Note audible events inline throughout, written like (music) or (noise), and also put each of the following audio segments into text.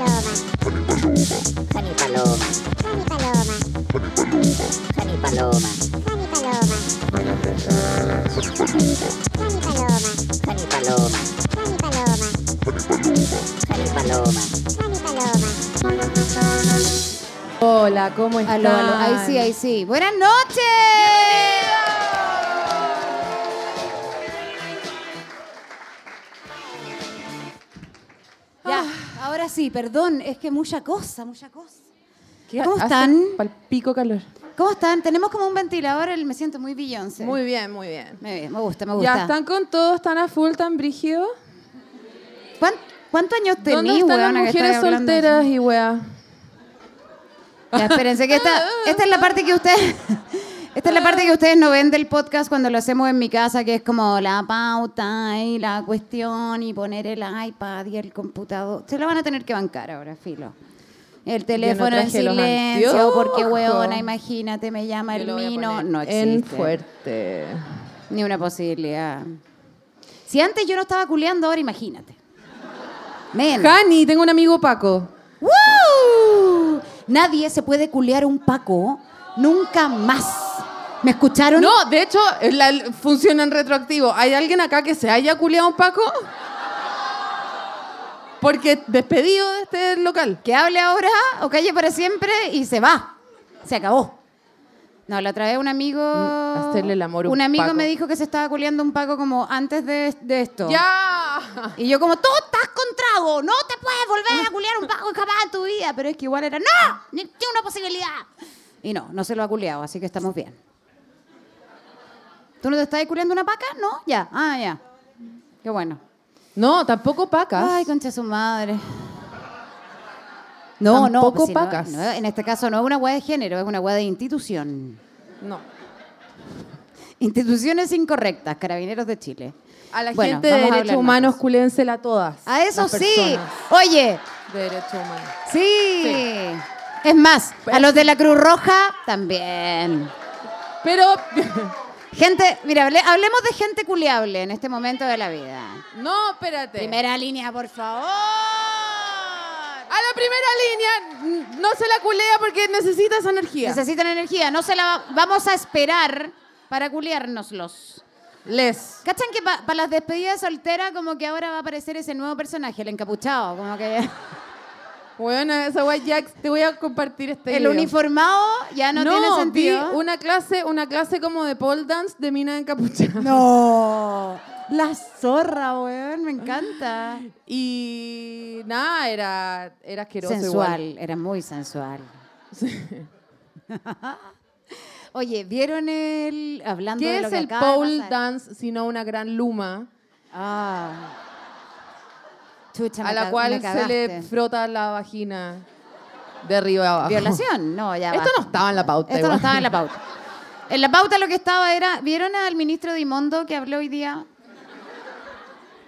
Honey Paloma. Honey Paloma. Honey Paloma. Honey Paloma. Honey Paloma. Honey Paloma. Honey Paloma. Honey Paloma. Hola, ¿cómo están? Aló, aló. Ahí sí, ahí sí. Buenas noches. Sí, perdón, es que mucha cosa, mucha cosa. ¿Qué ¿Cómo están? Palpico calor. ¿Cómo están? Tenemos como un ventilador, el- me siento muy Beyoncé. Muy bien, muy bien. Me, me gusta, me gusta. ¿Ya están con todo? ¿Están a full, tan brígido? ¿Cuán- ¿Cuántos años ¿Dónde tenís, están weona, las mujeres solteras y weá? Ya, espérense, que esta, esta es la parte que ustedes... (laughs) Esta es la parte que ustedes no ven del podcast cuando lo hacemos en mi casa, que es como la pauta y la cuestión y poner el iPad y el computador. Se lo van a tener que bancar ahora, filo. El teléfono en silencio, porque weona, imagínate, me llama Yo el mino. No En existe. fuerte. Ni una posibilidad. Si antes yo no estaba culeando, ahora imagínate. Men. Jani, tengo un amigo Paco. ¡Woo! Nadie se puede culear un Paco nunca más. ¿Me escucharon? No, de hecho, la, funciona en retroactivo. ¿Hay alguien acá que se haya culiado un Paco? Porque despedido de este local. Que hable ahora o calle para siempre y se va. Se acabó. No, la otra vez un amigo. Mm, hacerle el amor a un Un amigo Paco. me dijo que se estaba culeando un Paco como antes de, de esto. ¡Ya! Y yo como, tú estás con trago, no te puedes volver a culiar un Paco jamás en tu vida. Pero es que igual era, no, ni ni una posibilidad. Y no, no se lo ha culeado, así que estamos bien. ¿Tú no te estás culeando una paca? No, ya, ah, ya. Qué bueno. No, tampoco pacas. Ay, concha su madre. No, no, Tampoco pues si no- pacas. no, en este caso no es una hueá de género, es una hueá de institución. no. Instituciones incorrectas, Carabineros de Chile. A la Bueno, gente de derechos humanos, culénsela todas. A eso sí. Oye, De derechos humanos. sí. Es más, a los de la Cruz Roja también. Pero, (laughs) Gente, mira, hable- hablemos de gente culiable en este momento de la vida. no, espérate. Primera línea, por favor. A la primera línea mm, no se la culea porque necesita esa energía. Necesitan energía, no se la va- vamos a esperar para culiárnoslos. Les. ¿Cachan que para las despedidas solteras como que ahora va a aparecer ese nuevo personaje, el encapuchado? Como que Bueno, esa guay Jax, te voy a compartir este el video. uniformado ya no, tiene vi sentido. una clase, una clase como de pole dance de mina encapuchada. No, (laughs) la zorra, weón, me encanta. Y nada, era, era asqueroso Sensual, igual. era muy sensual. (laughs) Oye, ¿vieron el hablando de ¿Qué lo es que el de pole dance sino una gran luma Ah. Chucha, a la cual se le frota la vagina de arriba a abajo? Violación, no, ya Esto no estaba en la pauta. Esto no estaba en la pauta. En la pauta lo que estaba era, ¿vieron al ministro de Imondo que habló hoy día?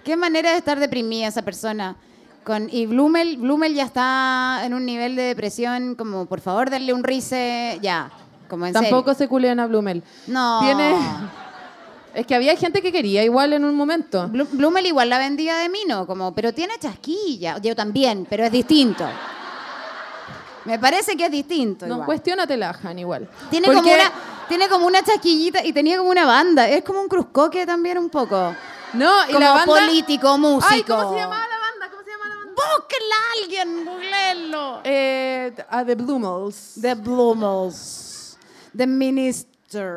Qué manera de estar deprimida esa persona. Con, y Blumel, Blumel ya está en un nivel de depresión, como por favor darle un rice, ya, como en Tampoco serio. se culean a Blumel. No. Tiene... Es que había gente que quería igual en un momento. Blu- Blumel igual la vendía de mino, como, pero tiene chasquilla. Yo también, pero es distinto. Me parece que es distinto. No, cuestiónatela, Han, igual. Tiene Porque- como, una, tiene como una chasquillita y tenía como una banda. Es como un cruzcoque también un poco. No, y como la banda... político, músico. Ay, ¿cómo se llamaba la banda? ¿Cómo se llama la banda? Búsquenla a alguien, googleenlo. Eh, a The Blumels. The Blumels. The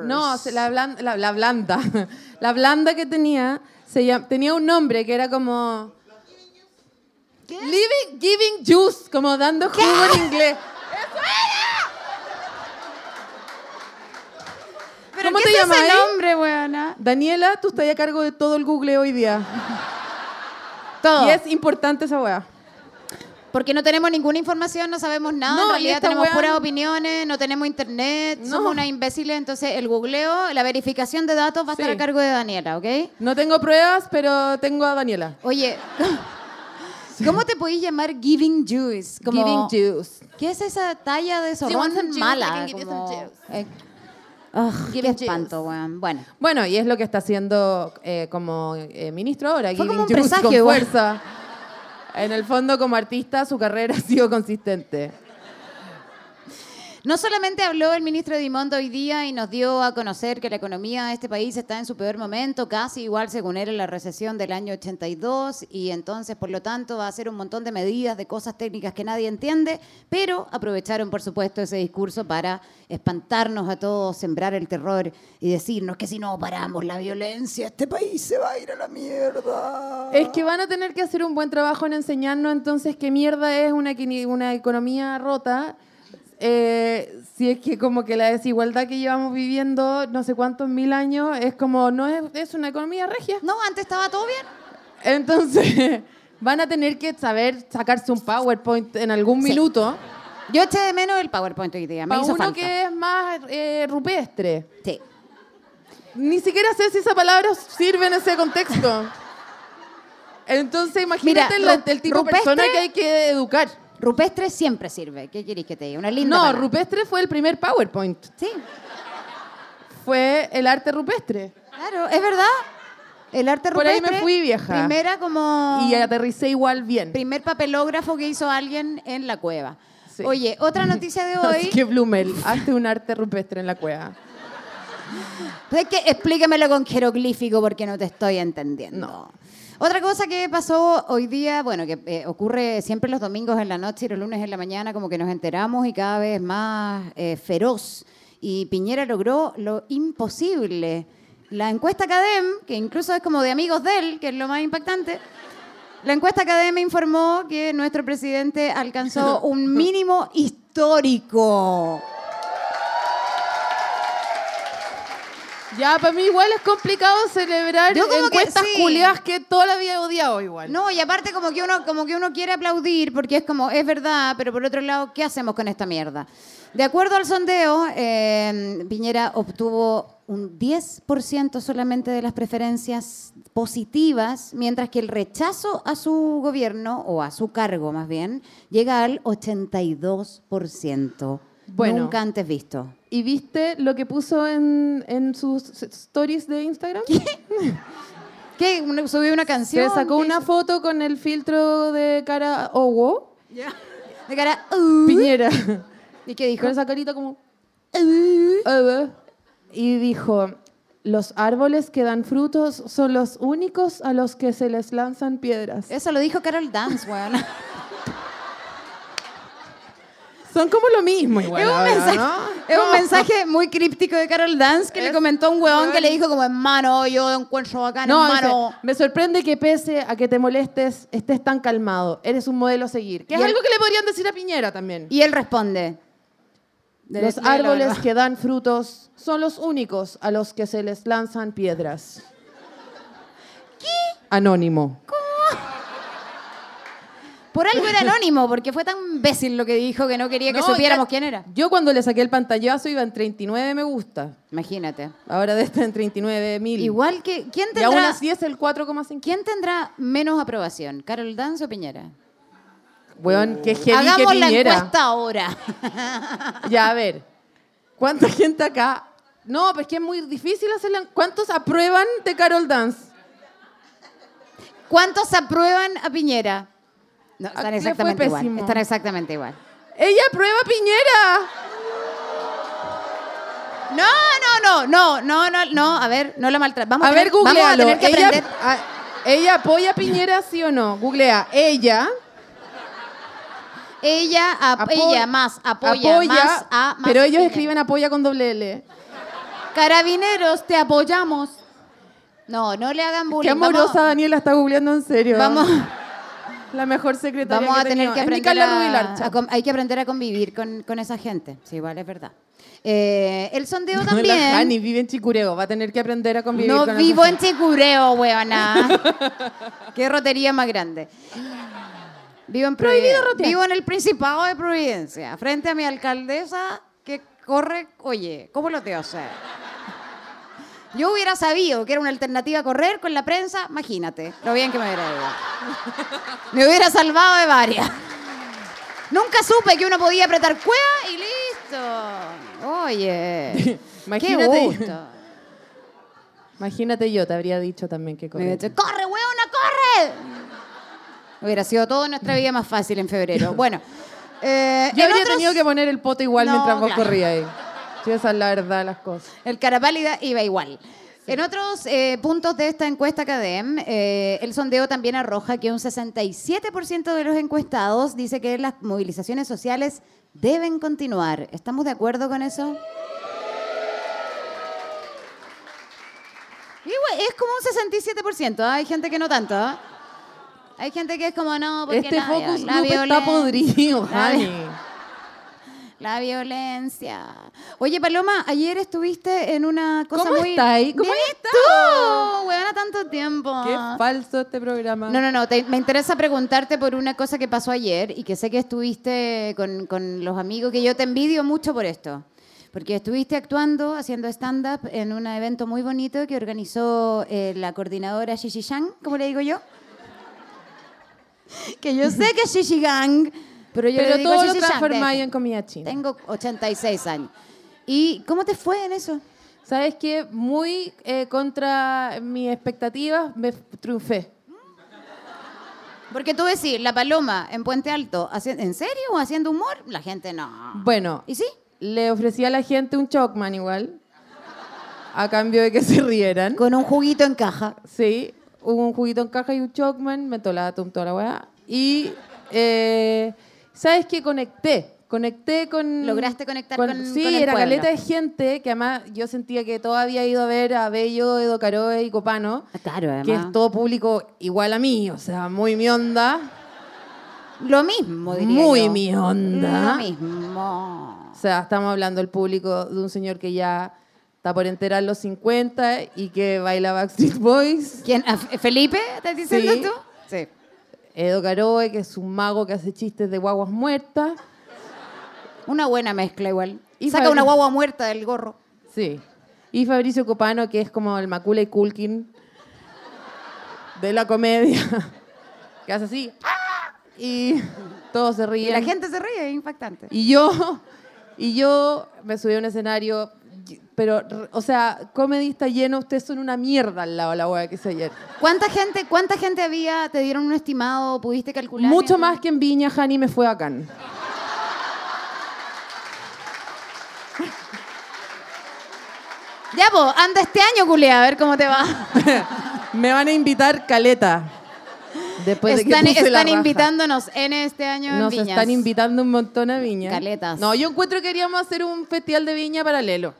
No, la, blan- la, la blanda. (laughs) La blanda que tenía se llam- tenía un nombre que era como... Living, giving juice, como dando jugo en inglés. (laughs) ¿Pero ¿Cómo qué te es llamas ese nombre, weona? Daniela, tú estás a cargo de todo el Google hoy día. Todo. Y es importante esa weá. Porque no tenemos ninguna información, no sabemos nada. No, en realidad tenemos puras opiniones, no tenemos internet, No. somos unas imbéciles. Entonces, el googleo, la verificación de datos va a estar a cargo de Daniela, ¿ok? No tengo pruebas, pero tengo a Daniela. Oye, (laughs) ¿cómo te podéis llamar Giving Juice? Como, Giving juice. ¿Qué es esa talla de zorrón some juice, I mala? Como- eh, qué espanto, weón. Bueno, Bueno, y es lo que está haciendo eh, como eh, ministro ahora, Fue giving como un juice con fuerza. (laughs) En el fondo, como artista, su carrera (laughs) ha sido consistente. No solamente habló el ministro Dimond hoy día y nos dio a conocer que la economía de este país está en su peor momento, casi igual según él en la recesión del año 82, y entonces por lo tanto va a hacer un montón de medidas, de cosas técnicas que nadie entiende, pero aprovecharon por supuesto ese discurso para espantarnos a todos, sembrar el terror y decirnos que si no paramos la violencia, este país se va a ir a la mierda. Es que van a tener que hacer un buen trabajo en enseñarnos entonces qué mierda es una, una economía rota. Eh, si es que como que la desigualdad que llevamos viviendo no sé cuántos mil años es como, no es, es una economía regia. No, antes estaba todo bien. Entonces (laughs) van a tener que saber sacarse un PowerPoint en algún Sí. minuto. Yo eché de menos el PowerPoint hoy día, me hizo uno falta. que es más eh, rupestre. Sí. Ni siquiera sé si esa palabra sirve en ese contexto. (laughs) Entonces, imagínate Mira, ru- el tipo de persona que hay que educar. Rupestre siempre sirve. ¿Qué queréis que te diga? Una linda No, palabra. rupestre fue el primer PowerPoint. Sí, Fue el arte rupestre. claro, es verdad. El arte Por ahí rupestre. me fui, vieja. Primera como... Y aterricé igual bien. Primer papelógrafo que hizo alguien en la cueva. Sí. Oye, otra (laughs) noticia de Así hoy. que Blumel, hazte un arte rupestre en la cueva. Es que explícamelo con jeroglífico porque no te estoy entendiendo. No. Otra cosa que pasó hoy día, bueno, que eh, ocurre siempre los domingos en la noche y los lunes en la mañana, como que nos enteramos y cada vez más eh, feroz. Y Piñera logró lo imposible. La encuesta Cadem, que incluso es como de amigos de él, que es lo más impactante, la encuesta Cadem informó que nuestro presidente alcanzó (laughs) un mínimo histórico. Ya, para mí igual es complicado celebrar Yo como que encuestas sí. culiadas que toda la vida he odiado igual. No, y aparte como que uno como que uno quiere aplaudir porque es como es verdad, pero por otro lado, ¿qué hacemos con esta mierda? De acuerdo al sondeo, eh, Piñera obtuvo un 10% solamente de las preferencias positivas, mientras que el rechazo a su gobierno, o a su cargo más bien, llega al 82%. Bueno. Nunca antes visto. ¿Y viste lo que puso en, en sus stories de Instagram? ¿Qué? (laughs) ¿Una- ¿Subió una Se canción? sacó ¿Qué una hizo? foto con el filtro de cara Owo, De cara... uh, Piñera, ¿Y qué dijo? con esa carita como... "Uh", Y dijo, los árboles que dan frutos son los únicos a los que se les lanzan piedras. Eso lo dijo Carol Dance, weón. (laughs) Son como lo mismo igual Es un, ahora, mensaje, ¿no? es un No. mensaje muy críptico de Carol Dance que le comentó a un huevón que le weón. dijo como, hermano, yo encuentro acá, No, hermano. dice, me sorprende que pese a que te molestes, estés tan calmado. Eres un modelo a seguir. Que es algo que le podrían decir a Piñera también. Y él responde. De- Los árboles que dan frutos son los únicos a los que se les lanzan piedras. ¿Qué? Anónimo. Por algo era anónimo, porque fue tan imbécil lo que dijo que no quería que No, supiéramos ya- quién era. Yo cuando le saqué el pantallazo iba en 39 me gusta. Imagínate. Ahora de estar en 39 mil. Igual que, ¿quién Y aún tendrá, así es el 4,5. ¿quién tendrá menos aprobación? ¿Carol Dance o Piñera? Weón, qué heavy Hagamos que la Piñera. encuesta ahora. (laughs) Ya, a ver. ¿Cuánta gente acá? No, pues que es muy difícil hacerla. ¿Cuántos aprueban de Carol Dance? ¿Cuántos aprueban a Piñera? No, ¿A están qué exactamente igual. pésimo? Están exactamente igual. ¡Ella aprueba a Piñera! No, no, no, no, no, no, no, a ver, no la maltrata. Vamos A tener- ver, googlealo. Vamos a tener que ella, aprender. a- ¿Ella apoya a Piñera, sí o no? Googlea. Ella Ella, ap- apo- ella más apoya, más a más pero ellos Piñera. escriben apoya con doble L. Carabineros, te apoyamos. No, no le hagan Qué bullying. amorosa Daniela está googleando en serio. Vamos, La mejor secretaria vamos, a que tener que aprender a, a hay que aprender a convivir con, con esa gente. Sí, igual es verdad. Eh, el sondeo (laughs) No, también. La Jani vive en Chicureo. Va a tener que aprender a convivir No con vivo en Chicureo, weona. (laughs) Qué rotería más grande. Vivo en Prohibido. Vivo en el Principado de Providencia, frente a mi alcaldesa que corre. Oye, ¿cómo lo te hacer? Yo hubiera sabido que era una alternativa a correr con la prensa, imagínate, lo bien que me hubiera ido. Me hubiera salvado de varias. Nunca supe que uno podía apretar cueva y listo. Oye, (laughs) Imagínate. qué gusto. Imagínate yo, te habría dicho también que corre. dicho, ¡Corre, weona, corre! Hubiera sido toda nuestra vida más fácil en febrero. Bueno, eh, Yo habría otros- tenido que poner el poto igual No, mientras vos claro. corrías ahí. Sí, esa es la verdad de las cosas. El cara pálida iba igual. En otros eh, puntos de esta encuesta CADEM, eh, el sondeo también arroja que un 67% de los encuestados dice que las movilizaciones sociales deben continuar. ¿Estamos de acuerdo con eso? Es como un 67%. ¿ah? Hay gente que no tanto. Hay gente que es como, no, porque Este focus la group está podrido, Jani. La violencia. Oye, Paloma, ayer estuviste en una cosa ¿Cómo muy... estás ahí? ¿Cómo Bien, has ¿y estado? tú? Huevona, tanto tiempo. Qué falso este programa. No, no, no. te- me interesa preguntarte por una cosa que pasó ayer y que sé que estuviste con, con los amigos, que yo te envidio mucho por esto. Porque estuviste actuando, haciendo stand-up en un evento muy bonito que organizó eh, la coordinadora Shishi Shang, como le digo yo. (laughs) Que yo sé que es Shishi Gang, pero yo le Pero digo todo lo Shang, transformáis deja. en comida china. Tengo 86 años. ¿Y cómo te fue en eso? ¿Sabes qué? Muy eh, contra mis expectativas, me triunfé. Porque tú decís, la paloma en Puente Alto, ¿en serio? ¿O haciendo humor? La gente no. Bueno, ¿Y sí? le ofrecí a la gente un Chocman igual, a cambio de que se rieran. Con un juguito en caja. Sí, un juguito en caja y un Chocman, me la toda la weá. Y, eh, ¿sabes qué? Conecté. Conecté con... Lograste conectar con- Sí, con el era pueblo. caleta de gente que además yo sentía que todo había ido a ver a Bello, Edo Caroe y Copano. Claro, además. Que es todo público igual a mí, o sea, muy mi onda. Lo mismo, diría Muy yo. mi onda. Lo mismo. O sea, estamos hablando del público de un señor que ya está por enterar los 50 y que baila Backstreet Boys. ¿Quién? ¿A F- ¿Felipe? ¿Estás diciendo Sí. tú? Sí. Edo Caroe, que es un mago que hace chistes de guaguas muertas. Una buena mezcla igual. Y Saca una guagua muerta del gorro. Sí. Y Fabricio Copano, que es como el Macaulay Culkin de la comedia. que hace así. ¡ah! Y todos se Y ríen. la gente se ríe, es impactante. Y yo, y yo me subí a un escenario, pero, o sea, comedy está lleno, ustedes son una mierda al lado de la hueá que hice ayer. ¿Cuánta gente, ¿Cuánta gente había? ¿Te dieron un estimado? ¿Pudiste calcular? Mucho más que en Viña, Jani me fue bacán. Ya, pues, anda este año, culea, a ver cómo te va. (laughs) me van a invitar caleta. Después de están que puse la están raja. invitándonos en este año en Nos Viñas. están invitando un montón a Viña. Caletas. No, yo encuentro que queríamos hacer un festival de Viña paralelo.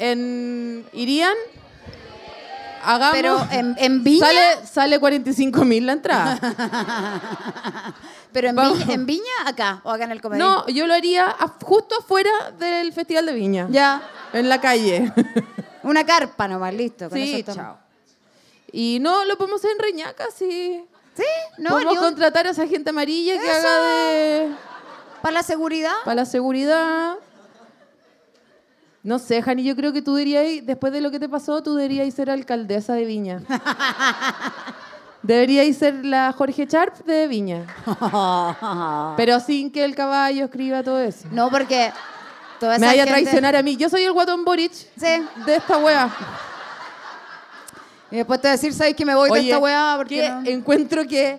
En, ¿Irían? Hagamos. Pero en, en Viña. Sale, sale 45 mil la entrada. (laughs) Pero en. Viña, en Viña, acá, o acá en el comedia. No, yo lo haría justo afuera del Festival de Viña. Ya. En la calle. (laughs) Una carpa nomás, listo. con sí, eso chao. Y no, lo podemos hacer en Reñaca, sí. Sí, no, podemos un- contratar a esa gente amarilla que Eso. haga de... para la seguridad. Para la seguridad. No sé, Jani, yo creo que tú deberías, después de lo que te pasó, tú deberías ser alcaldesa de Viña. (laughs) Deberíais ser la Jorge Sharp de Viña. (laughs) Pero sin que el caballo escriba todo eso. no, porque toda esa Me vaya a traicionar a mí. Yo soy el guatón Boric Sí. de esta wea. Y después te voy a decir, ¿sabes que me voy de esta weá? Porque no- encuentro que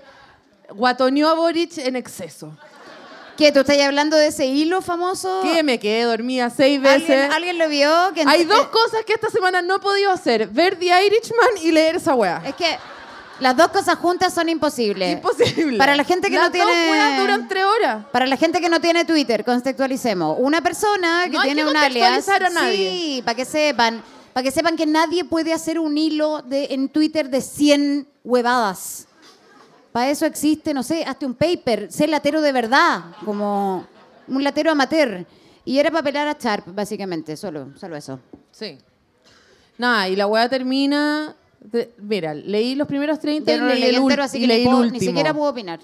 guatoneó a Boric en exceso. ¿Qué? ¿Tú estás hablando de ese hilo famoso? Que me quedé dormida seis veces. ¿Alguien, alguien lo vio? Que Hay dos eh, cosas que esta semana no he podido hacer. Ver The Irishman y leer esa wea. Es que las dos cosas juntas son imposibles. Imposible. Para la gente que Las no tiene... dos weas duran tres horas. Para la gente que no tiene Twitter, contextualicemos. Una persona que No hay tiene que un alias. contextualizar a nadie. Sí, para que sepan. Para que sepan que nadie puede hacer un hilo de, en Twitter de 100 huevadas. Para eso existe, no sé, hazte un paper, sé latero de verdad, como un latero amateur. Y era para pelar a Sharp, básicamente, solo, solo eso. Sí. Nada, y la wea termina. de- mira, leí los primeros 30 Yo y no lo leí leí el, ul- entero, así y que leí el puedo- ni último. siquiera puedo opinar.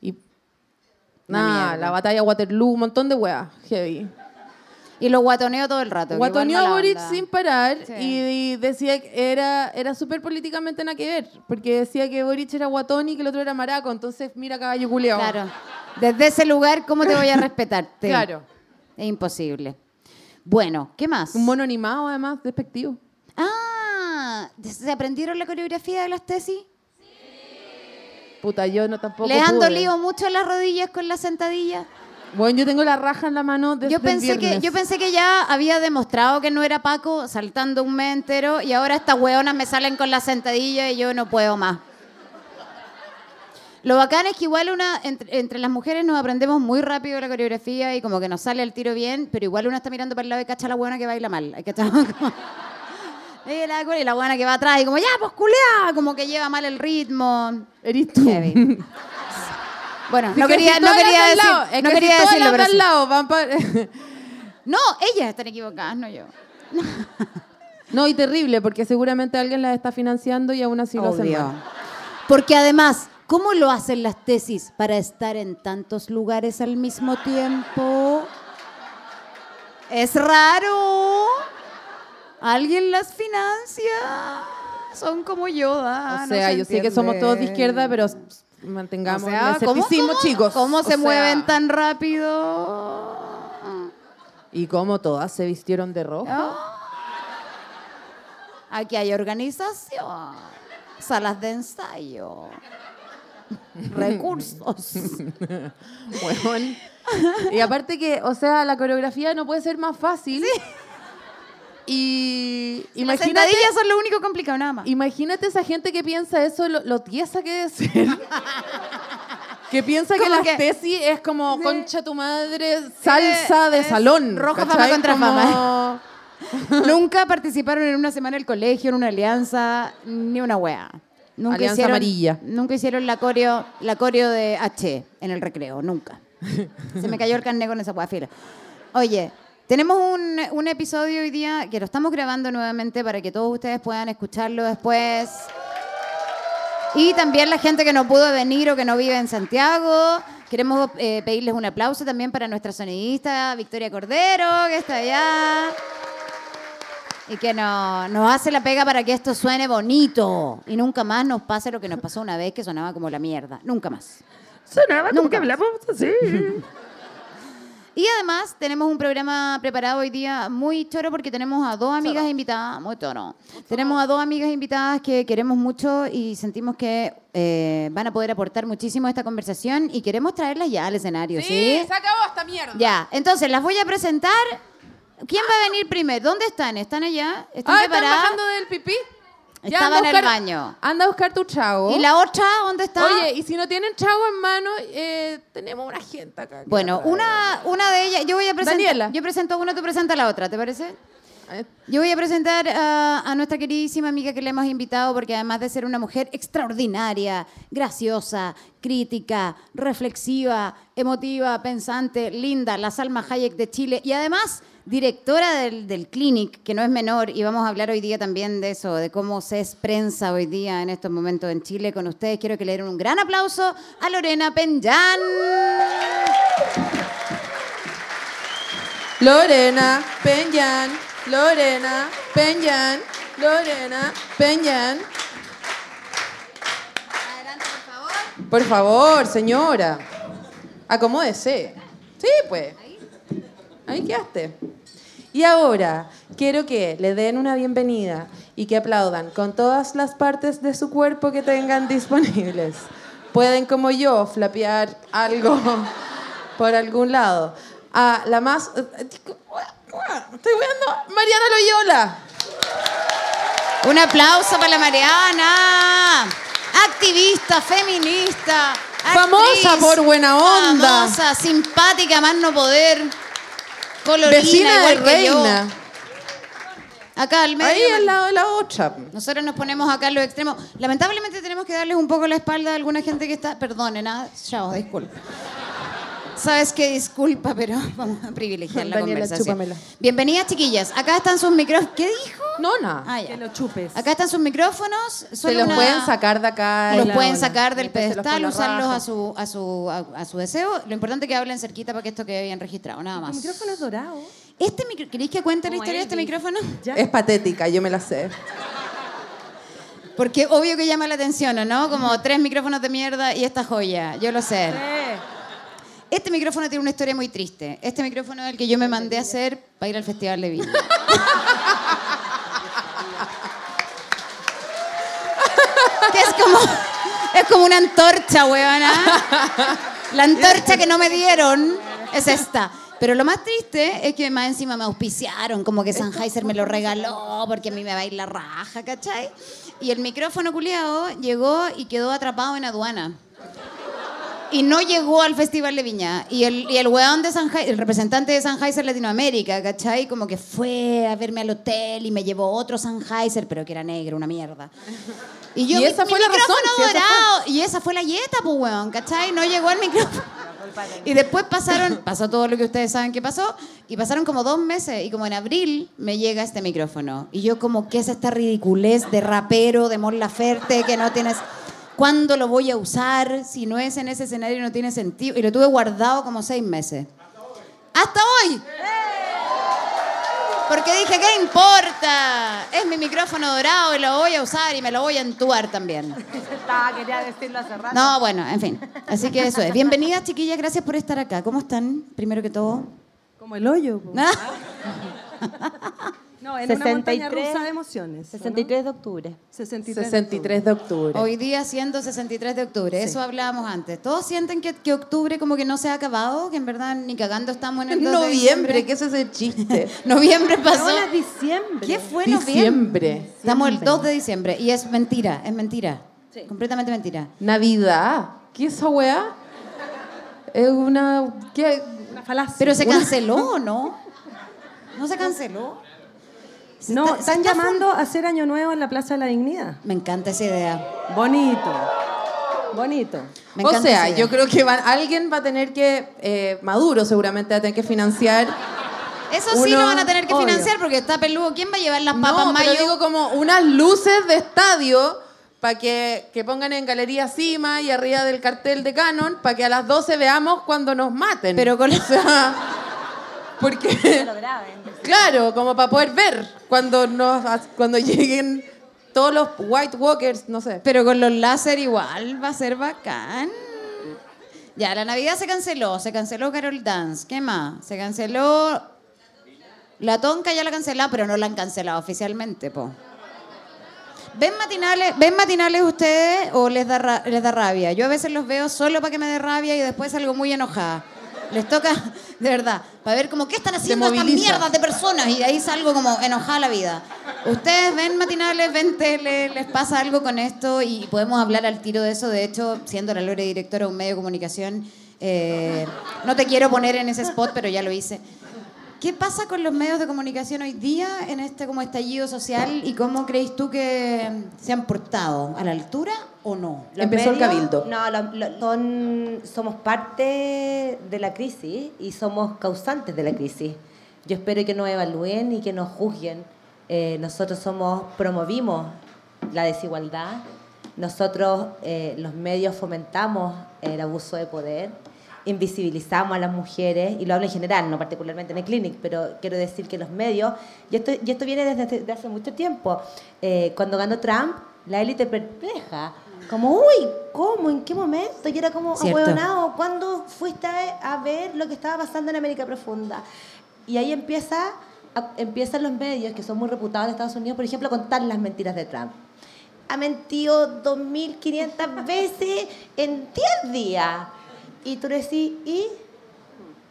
Y Una nada, mierda. la batalla Waterloo, un montón de weas. Heavy. Y lo guatoneo todo el rato. Guatoneó a Boric sin parar Sí. y, y decía que era, era súper políticamente nada que ver, porque decía que Boric era guatón y que el otro era maraco, entonces mira caballo culeado. Claro. Desde ese lugar, ¿cómo te voy a respetarte? (laughs) Claro. Es imposible. Bueno, ¿qué más? Un mono animado además, despectivo. Ah, ¿se aprendieron la coreografía de las tesis? Puta, yo no tampoco ¿Les han dolido mucho las rodillas con la sentadilla? Bueno, yo tengo la raja en la mano desde Yo el pensé, que, viernes. yo pensé que ya había demostrado que no era Paco saltando un mes entero y ahora estas hueonas me salen con la sentadilla y yo no puedo más. Lo bacán es que igual una, entre, entre las mujeres nos aprendemos muy rápido la coreografía y como que nos sale el tiro bien, pero igual una está mirando para el lado y cacha a la buena que baila mal. Hay que echar como- (laughs) Y la, y la buena que va atrás y como, ya, pues culea, como que lleva mal el ritmo. Eres tú. Bueno, no que quería, si no quería decir, lado, es no que quería si decirlo, las de pero al sí. lado van pa- (laughs) No, ellas están equivocadas, no yo. (laughs) No, y terrible, porque seguramente alguien las está financiando y aún así lo hacen mal. Porque además, ¿cómo lo hacen las tesis para estar en tantos lugares al mismo tiempo? Es raro. ¿Alguien las financia? Son como Yoda. O sea, yo sé que somos todos de izquierda, pero mantengamos O sea, el ¿cómo, escepticismo, cómo- chicos. ¿Cómo O se sea, mueven tan rápido? Y cómo todas se vistieron de rojo. Ah. Aquí hay organización, salas de ensayo, recursos. (laughs) Weón. Y aparte que, o sea, la coreografía no puede ser más fácil. Y Las imagínate, sentadillas son lo único complicado, nada más. imagínate esa gente que piensa eso, lo, lo tiesa que ser. (laughs) que piensa que la que- tesis es como concha tu madre, salsa de es salón. roja fama contra Como- fama. (laughs) Nunca participaron en una semana del colegio, en una alianza, ni una wea. Nunca Alianza hicieron, amarilla. Nunca hicieron la coreo, la coreo de H en el recreo, nunca. (laughs) Se me cayó el carnet con esa wea fila. Oye, tenemos un, un episodio hoy día que lo estamos grabando nuevamente para que todos ustedes puedan escucharlo después. Y también la gente que no pudo venir o que no vive en Santiago. Queremos eh, pedirles un aplauso también para nuestra sonidista Victoria Cordero, que está allá. Y que no- nos hace la pega para que esto suene bonito. Y nunca más nos pase lo que nos pasó una vez que sonaba como la mierda. Nunca más. Sonaba como Nunca que más. hablamos así. (laughs) Y además tenemos un programa preparado hoy día muy choro porque tenemos a dos amigas invitadas, muy choro. Tenemos a dos amigas invitadas que queremos mucho y sentimos que eh, van a poder aportar muchísimo a esta conversación y queremos traerlas ya al escenario, ¿sí? se acabó esta mierda. Ya, entonces las voy a presentar. ¿Quién va a venir primero? ¿Dónde están? ¿Están allá? ¿Están Ah, ¿están preparadas? bajando del pipí? Ya, Estaba en el baño. Anda a buscar tu chavo. ¿Y la otra dónde está? Oye, y si no tienen chavo en mano, eh, tenemos una gente acá. bueno, una, una de ellas, yo voy a presentar. Daniela. Yo presento a una, tú presentas a la otra, ¿te parece? Yo voy a presentar a, a nuestra queridísima amiga que le hemos invitado porque además de ser una mujer extraordinaria, graciosa, crítica, reflexiva, emotiva, pensante, linda, la Salma Hayek de Chile y además directora del, del Clinic, que no es menor, y vamos a hablar hoy día también de eso, de cómo se es prensa hoy día en estos momentos en Chile con ustedes. Quiero que le den un gran aplauso a Lorena Penjan. Lorena Peñan, Lorena Peñan, Lorena Peñan. Adelante, por favor. Por favor, señora. Acomódese. Sí, pues. Ahí quedaste. Y ahora quiero que le den una bienvenida y que aplaudan con todas las partes de su cuerpo que tengan disponibles. Pueden, como yo, flapear algo (laughs) por algún lado. A la más... Estoy viendo Mariana Loyola. Un aplauso para la Mariana. Activista, feminista. Famosa por buena onda. Famosa, simpática, más no poder. Colorina, Vecina de igual que yo. reina. Acá al medio. Ahí al lado de la otra. Nosotros nos ponemos acá en los extremos. Lamentablemente tenemos que darles un poco la espalda a alguna gente que está. Perdonen, nada. Chao, disculpa. Sabes que disculpa, pero (laughs) vamos a privilegiar la Daniela, conversación. chúpamela. Bienvenidas, chiquillas. Acá están sus micrófonos. ¿Qué dijo? No, nada. Ah, ya. Que lo chupes. Acá están sus micrófonos. Se los una- pueden sacar de acá. Los pueden sacar del méteselos por pedestal, la usarlos raja. a su, a, su, a, a su deseo. Lo importante es que hablen cerquita para que esto quede bien registrado, nada más. micrófono es dorado. Este micro... ¿Queréis que cuente la Como historia de este Elvis. micrófono? Ya. Es patética, yo me la sé. Porque obvio que llama la atención, ¿o ¿no? Como tres micrófonos de mierda y esta joya. Yo lo sé. Eh, Este micrófono tiene una historia muy triste. Este micrófono es el que yo me mandé a hacer para ir al Festival de Viña. (laughs) que es como, es como una antorcha, weona. La antorcha que no me dieron es esta. Pero lo más triste es que más encima me auspiciaron, como que Sennheiser me lo regaló porque a mí me va a ir la raja, ¿cachai? Y el micrófono culiado llegó y quedó atrapado en aduana. Y no llegó al Festival de Viña. Y el, y el weón de Sennheiser, el representante de Sennheiser Latinoamérica, ¿cachai? Como que fue a verme al hotel y me llevó otro Sennheiser, pero que era negro, una mierda. Y yo, Y esa mi, fue mi la razón, micrófono sí, esa fue. dorado. Y esa fue la yeta, pues, weón, ¿cachai? No llegó el micrófono. Y después pasaron, pasó todo lo que ustedes saben que pasó, y pasaron como dos meses, y como en abril me llega este micrófono. Y yo como, ¿qué es esta ridiculez de rapero, de Mon Laferte, que no tienes... ¿Cuándo lo voy a usar? Si no es en ese escenario no tiene sentido. Y lo tuve guardado como seis meses. ¡Hasta hoy! Porque dije, ¿qué importa? Es mi micrófono dorado y lo voy a usar y me lo voy a entuar también. Estaba, quería decirlo hace rato. No, bueno, en fin. Así que eso es. Bienvenidas, chiquillas. Gracias por estar acá. ¿Cómo están? Primero que todo. Como el hoyo. po. Ah, (laughs) (laughs) No, en una montaña 63, rusa de emociones. ¿o no? 63 de octubre. 63. 63 de octubre. Hoy día siendo 63 de octubre. Eso hablábamos antes. ¿Todos sienten que, que octubre como que no se ha acabado? Que en verdad ni cagando estamos en el 2 de Noviembre, diciembre. ¿qué es ese chiste? (laughs) Noviembre pasó. Es diciembre. ¿Qué fue noviembre? Diciembre. Estamos el 2 de diciembre y es mentira, es mentira. Completamente mentira. Navidad. ¿Qué es esa weá? Es una. ¿qué? Una falacia. Pero se canceló, ¿no? (laughs) ¿No se canceló? Se No, está- están está llamando a hacer Año Nuevo en la Plaza de la Dignidad. Me encanta esa idea. Bonito. Bonito. Me o sea, yo creo que van- alguien va a tener que. eh, Maduro seguramente va a tener que financiar. Eso sí Uno, lo van a tener que obvio. financiar porque está peludo. ¿Quién va a llevar las papas no, mayo? pero digo como unas luces de estadio para que, que pongan en Galería Cima y arriba del cartel de Canon para que a las 12 veamos cuando nos maten. Pero con- O sea, (laughs) porque... (laughs) Claro, como para poder ver cuando, nos, cuando lleguen todos los White Walkers, no sé. Pero con los láser igual va a ser bacán. Ya, la Navidad se canceló. Se canceló Carol Dance. ¿Qué más? Se canceló... La Tonca ya la cancelado, pero no la han cancelado oficialmente, po. ¿Ven matinales, ¿Ven matinales ustedes o les da, les da rabia? Yo a veces los veo solo para que me dé rabia y después salgo muy enojada. Les toca, (laughs) de verdad, para ver como qué están haciendo estas mierdas de personas y de ahí salgo como enojada la vida. Ustedes ven matinales, ven tele, les pasa algo con esto y podemos hablar al tiro de eso. De hecho, siendo la Lore directora de un medio de comunicación, eh, no te quiero poner en ese spot, pero ya lo hice. ¿Qué pasa con los medios de comunicación hoy día en este como estallido social y cómo crees tú que se han portado? ¿A la altura o no? Los Empezó el medios, cabildo. No, lo- lo- son, somos parte de la crisis y somos causantes de la crisis. Yo espero que nos evalúen y que nos juzguen. Eh, nosotros somos, promovimos la desigualdad. Nosotros, eh, los medios, fomentamos el abuso de poder. Invisibilizamos a las mujeres, y lo hablo en general, no particularmente en el clinic, pero quiero decir que los medios, y esto, y esto viene desde, desde hace mucho tiempo. Eh, cuando ganó Trump, la élite perpleja. Como, uy, ¿cómo? ¿En qué momento? Y era como, ahueonado, ¿cuándo fuiste a, a ver lo que estaba pasando en América Profunda? Y ahí empieza, a- empiezan los medios, que son muy reputados en Estados Unidos, por ejemplo, a contar las mentiras de Trump. Ha mentido 2.500 veces en 10 días. Y tú decís, ¿y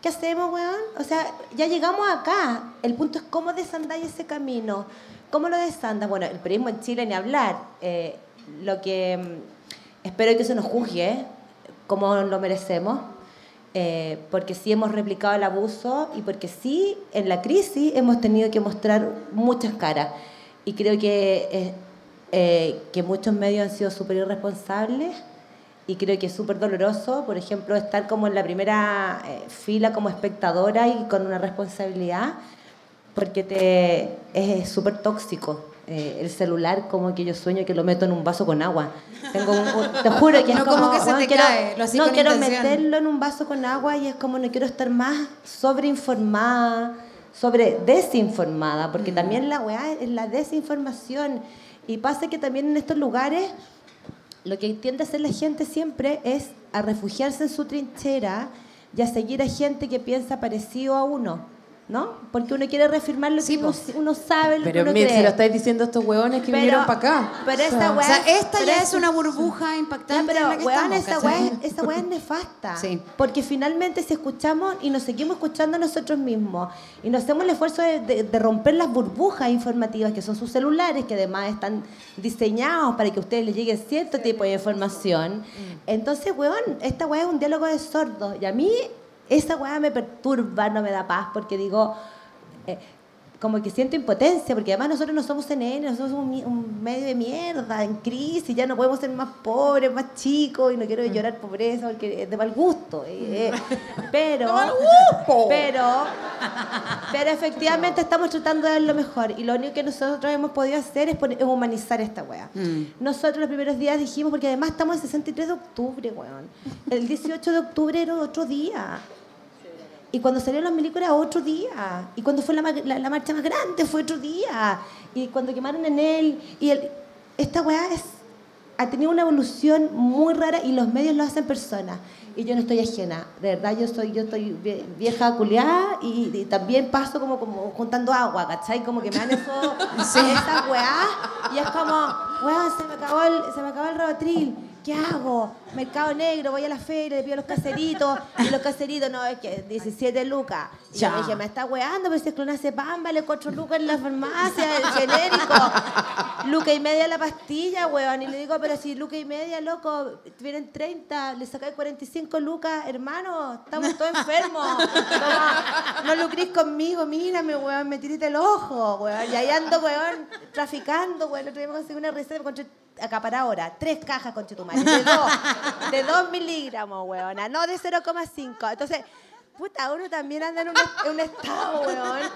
qué hacemos, weón? O sea, ya llegamos acá. El punto es cómo desandáis ese camino. ¿Cómo lo desandas? Bueno, el periodismo en Chile ni hablar. Eh, lo que mm, espero que se nos juzgue como lo merecemos. eh, porque sí hemos replicado el abuso y porque sí en la crisis hemos tenido que mostrar muchas caras. Y creo que, eh, eh, que muchos medios han sido súper irresponsables y creo que es súper doloroso, por ejemplo, estar como en la primera eh, fila como espectadora y con una responsabilidad, porque te, es súper tóxico. Eh, el celular, como que yo sueño que lo meto en un vaso con agua. Tengo un- un- te (laughs) juro que es No, como como, que se "Weón, te quiero- cae, lo así no, quiero intención". meterlo en un vaso con agua y es como no quiero estar más sobreinformada, sobre desinformada, porque también la weá es la desinformación. Y pasa que también en estos lugares lo que tiende a hacer la gente siempre es a refugiarse en su trinchera y a seguir a gente que piensa parecido a uno. ¿No? Porque uno quiere reafirmar lo Sí, que uno, po. uno sabe, lo que Pero uno mira, cree. si lo estáis diciendo estos huevones que vinieron para acá. Pero esta sea, O sea, esta ya es- es una burbuja impactante pero en la que weón, estamos, esta weá es nefasta. Sí. Porque finalmente si escuchamos y nos seguimos escuchando a nosotros mismos y nos hacemos el esfuerzo de, de- de romper las burbujas informativas que son sus celulares, que además están diseñados para que a ustedes les llegue cierto tipo de información, entonces, weón, esta weá es un diálogo de sordos. Y a mí esa weá me perturba, no me da paz, porque digo... eh, como que siento impotencia, porque además nosotros no somos CNN, nosotros somos un, medio de mierda, en crisis, ya no podemos ser más pobres, más chicos, y no quiero llorar pobreza porque es de mal gusto. eh, eh. (laughs) Pero, pero, pero efectivamente estamos tratando de dar lo mejor, y lo único que nosotros hemos podido hacer es, poner- es humanizar esta wea. Nosotros los primeros días dijimos, porque además estamos el 63 de octubre, weón. El 18 de octubre era otro día. Y cuando salieron los milicos era otro día. Y cuando fue la, la- la marcha más grande fue otro día. Y cuando quemaron en él. Y el- esta weá es, ha tenido una evolución muy rara y los medios lo hacen personas. Y yo no estoy ajena. De verdad, yo soy, yo estoy vie- vieja culiada y, y también paso como, como juntando agua, ¿cachai? Como que me dan eso, (laughs) esas weá. Y es como, weón, se me acabó el, se me acabó el robotril. ¿Qué hago? Mercado negro, voy a la feria, le pido a los caseritos. Y los caseritos, no, es que 17 lucas. Y yo Ya. dije, me está weando, pero si es clonazepam, vale 4 lucas en la farmacia, el genérico. Luca y media la pastilla, weón. Y le digo, pero si Luca y media, loco, vienen 30, le sacáis 45 lucas, hermano, estamos todos enfermos. Como, no lucrís conmigo, mírame, weón, me tiriste el ojo, weón. Y ahí ando, weón, traficando, weón. El otro día me conseguí una receta, me encontré acaparadora, tres cajas con chetumare, de dos, (laughs) de dos miligramos, weona, no de 0,5. Entonces, puta, uno también anda en un, en un estado, weón,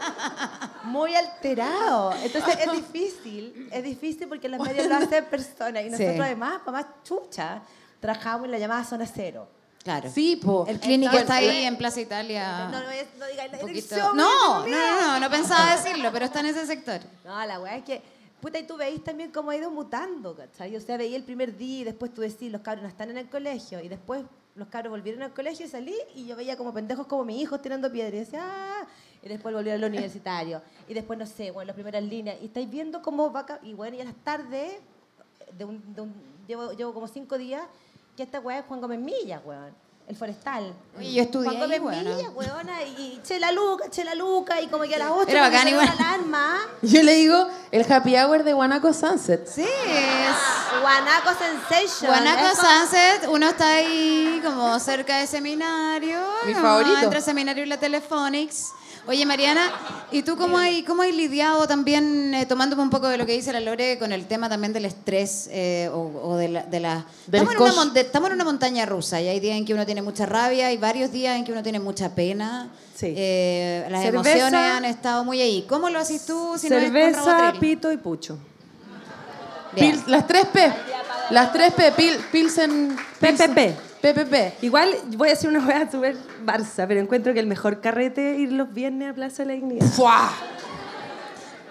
muy alterado. Entonces es difícil, es difícil porque los medios lo hacen personas y Sí. nosotros además, para más chucha, trabajamos en la llamada zona cero. Claro. Sí, po. El clínico está ahí en Plaza Italia. No, no, no digáis la dirección. No, no, no, no, no pensaba decirlo, pero está en ese sector. No, la weá es que, puta, y tú veis también cómo ha ido mutando, ¿cachai? O sea, veía el primer día y después tú decís, los cabros no están en el colegio, y después los cabros volvieron al colegio y salí, y yo veía como pendejos como mis hijos tirando piedras, y decía, ah, y después volvieron al universitario, y después, no sé, bueno, las primeras líneas, y estáis viendo cómo va, y bueno, y a las tardes, de un, de un- llevo, llevo como cinco días, que esta weá es Juan Gómez Milla, weón. El forestal. Oye, yo estudié Juan ahí, weona, y chela luca, chela luca, y como que a las 8 Era bacán igual. la alarma. (laughs) Yo le digo el happy hour de Guanaco Sunset. Sí, es. Guanaco Sensation. Guanaco Es como- Sunset, uno está ahí como cerca de seminario. Mi uno favorito. Entre seminario y la Telefonics. Oye, Mariana, ¿y tú cómo hay, cómo hay lidiado también, eh, tomándome un poco de lo que dice la Lore, con el tema también del estrés eh, o, o de la... De la estamos, en una, estamos en una montaña rusa y hay días en que uno tiene mucha rabia, hay varios días en que uno tiene mucha pena. Sí. Eh, las Cerveza. emociones han estado muy ahí. ¿Cómo lo haces tú si no Cerveza, Robotril? pito y pucho. Pil- las tres P. Las tres P. Pil, Pilsen. Pilsen- PPP. PPP. Igual voy a decir una hueá súper barça, pero encuentro que el mejor carrete es ir los viernes a Plaza de la Dignidad. ¡Fua!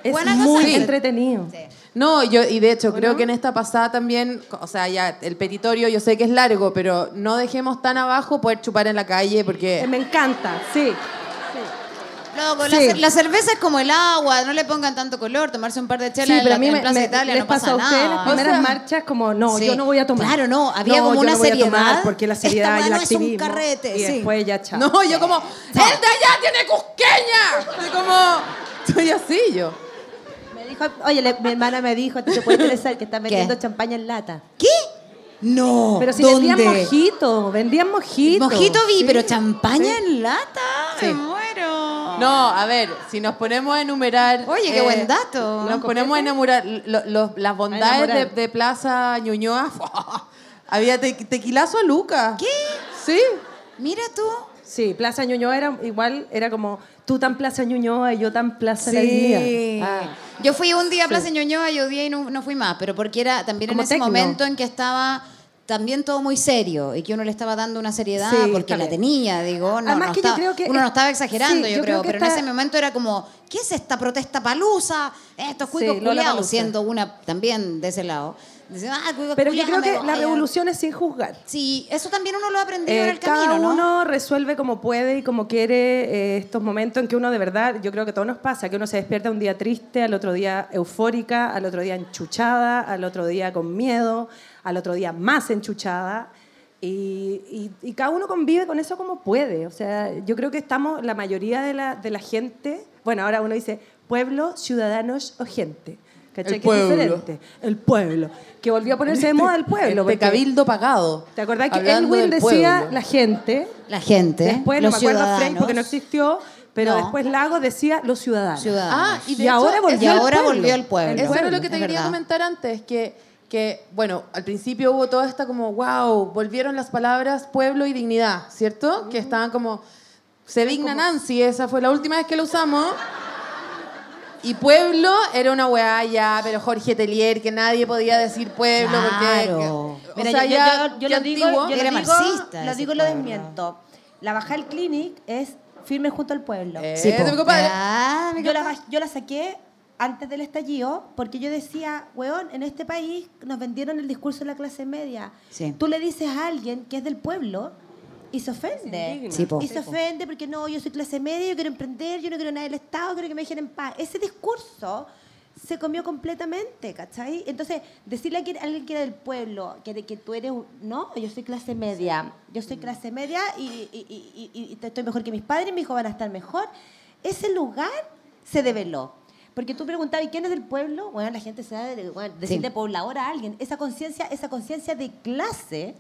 Es Buena muy cosa. entretenido. No, yo, y de hecho, creo que en esta pasada también, o sea, ya el petitorio yo sé que es largo, pero no dejemos tan abajo poder chupar en la calle Eh, porque. Me encanta, sí. Loco, Sí. la, la cerveza es como el agua, no le pongan tanto color, tomarse un par de chelas Sí, en, pero la, a mí en me, Plaza me- Italia les no pasa a ustedes las nada. primeras O sea, marchas como, no, Sí. yo no voy a tomar. Claro, no, había No, como yo una no voy a seriedad. tomar porque la Esta seriedad y weá el es un carrete, y sí. después ya chao. No, yo como. ¡El de allá tiene cusqueña! Soy como. Soy así yo. Me dijo, oye, le- mi hermana me dijo, te puede interesar que están vendiendo champaña en lata. ¿Qué? No. Pero si ¿dónde? vendían mojito, vendían mojito. Mojito vi, Sí. pero champaña Sí. en lata. Sí. Me muero. No, a ver, si nos ponemos a enumerar. Oye, qué buen dato. Nos ponemos a enumerar lo- lo- las bondades de, enamorar. de Plaza Ñuñoa. (laughs) Había te- tequilazo a Luca. ¿Qué? Sí. Mira tú. Sí, Plaza Ñuñoa era igual, era como tú tan Plaza Ñuñoa y yo tan Plaza La Dignidad. Ah. Yo fui un día a Plaza Ñuñoa y odié y no, no fui más, pero porque era también en Como ese tecno. momento en que estaba también todo muy serio y que uno le estaba dando una seriedad Sí, porque está la tenía, digo, no, Además no que yo estaba- creo que uno no es- estaba exagerando, sí, yo, yo creo, creo pero en esta- ese momento era como ¿qué es esta protesta palusa? Estos Sí, cuicos Lola culiados, siendo una también de ese lado. Dicen, ah, cuicos Pero yo creo que la revolución es sin juzgar. Sí, eso también uno lo ha aprendido en Eh, el camino, cada ¿no? uno resuelve como puede y como quiere eh, estos momentos en que uno de verdad, yo creo que todo nos pasa, que uno se despierta un día triste, al otro día eufórica, al otro día enchuchada, al otro día con miedo, al otro día más enchuchada. Y, y- y cada uno convive con eso como puede. O sea, yo creo que estamos, la mayoría de la, de la gente, bueno, ahora uno dice pueblo, ciudadanos o gente. ¿Cachai? El Que es pueblo. diferente. El pueblo. Que volvió a ponerse de moda el pueblo. El cabildo pagado. ¿Te acordás que Elwin decía pueblo. la gente? La gente, Después, los no me acuerdo ciudadanos. Frey porque no existió, pero No. después Lago decía los ciudadanos. ciudadanos. Ah, y, de Y ahora hecho, volvió eso- y ahora pueblo. volvió el pueblo. El Eso era pueblo, lo que te es quería verdad. comentar antes, que, que, bueno, al principio hubo toda esta como, wow, volvieron las palabras pueblo y dignidad, ¿cierto? Que estaban como, se digna Nancy, esa fue la última vez que lo usamos. Y pueblo era una weá ya, pero Jorge Telier, que nadie podía decir pueblo Claro. porque... Mira, o sea, yo, ya, yo- lo digo, antiguo. yo lo Era digo, marxista lo ese digo y lo desmiento. La Bajal Clinic es firme junto al pueblo. Eh, Sí, mi compadre. Ah, mi la, yo la saqué antes del estallido porque yo decía, weón, en este país nos vendieron el discurso de la clase media. Sí. Tú le dices a alguien que es del pueblo y se ofende. Sí, y se ofende porque no, yo soy clase media, yo quiero emprender, yo no quiero nada del Estado, quiero que me dejen en paz. Ese discurso se comió completamente, ¿cachai? Entonces, decirle a alguien que era del pueblo, que, que tú eres, no, yo soy clase media, yo soy clase media y, y- y- y- y estoy mejor que mis padres, mis hijos van a estar mejor, ese lugar se develó. Porque tú preguntabas, ¿y quién es del pueblo? Bueno, la gente se da de, bueno, decirle Sí. poblador a alguien. Esa conciencia, esa conciencia de clase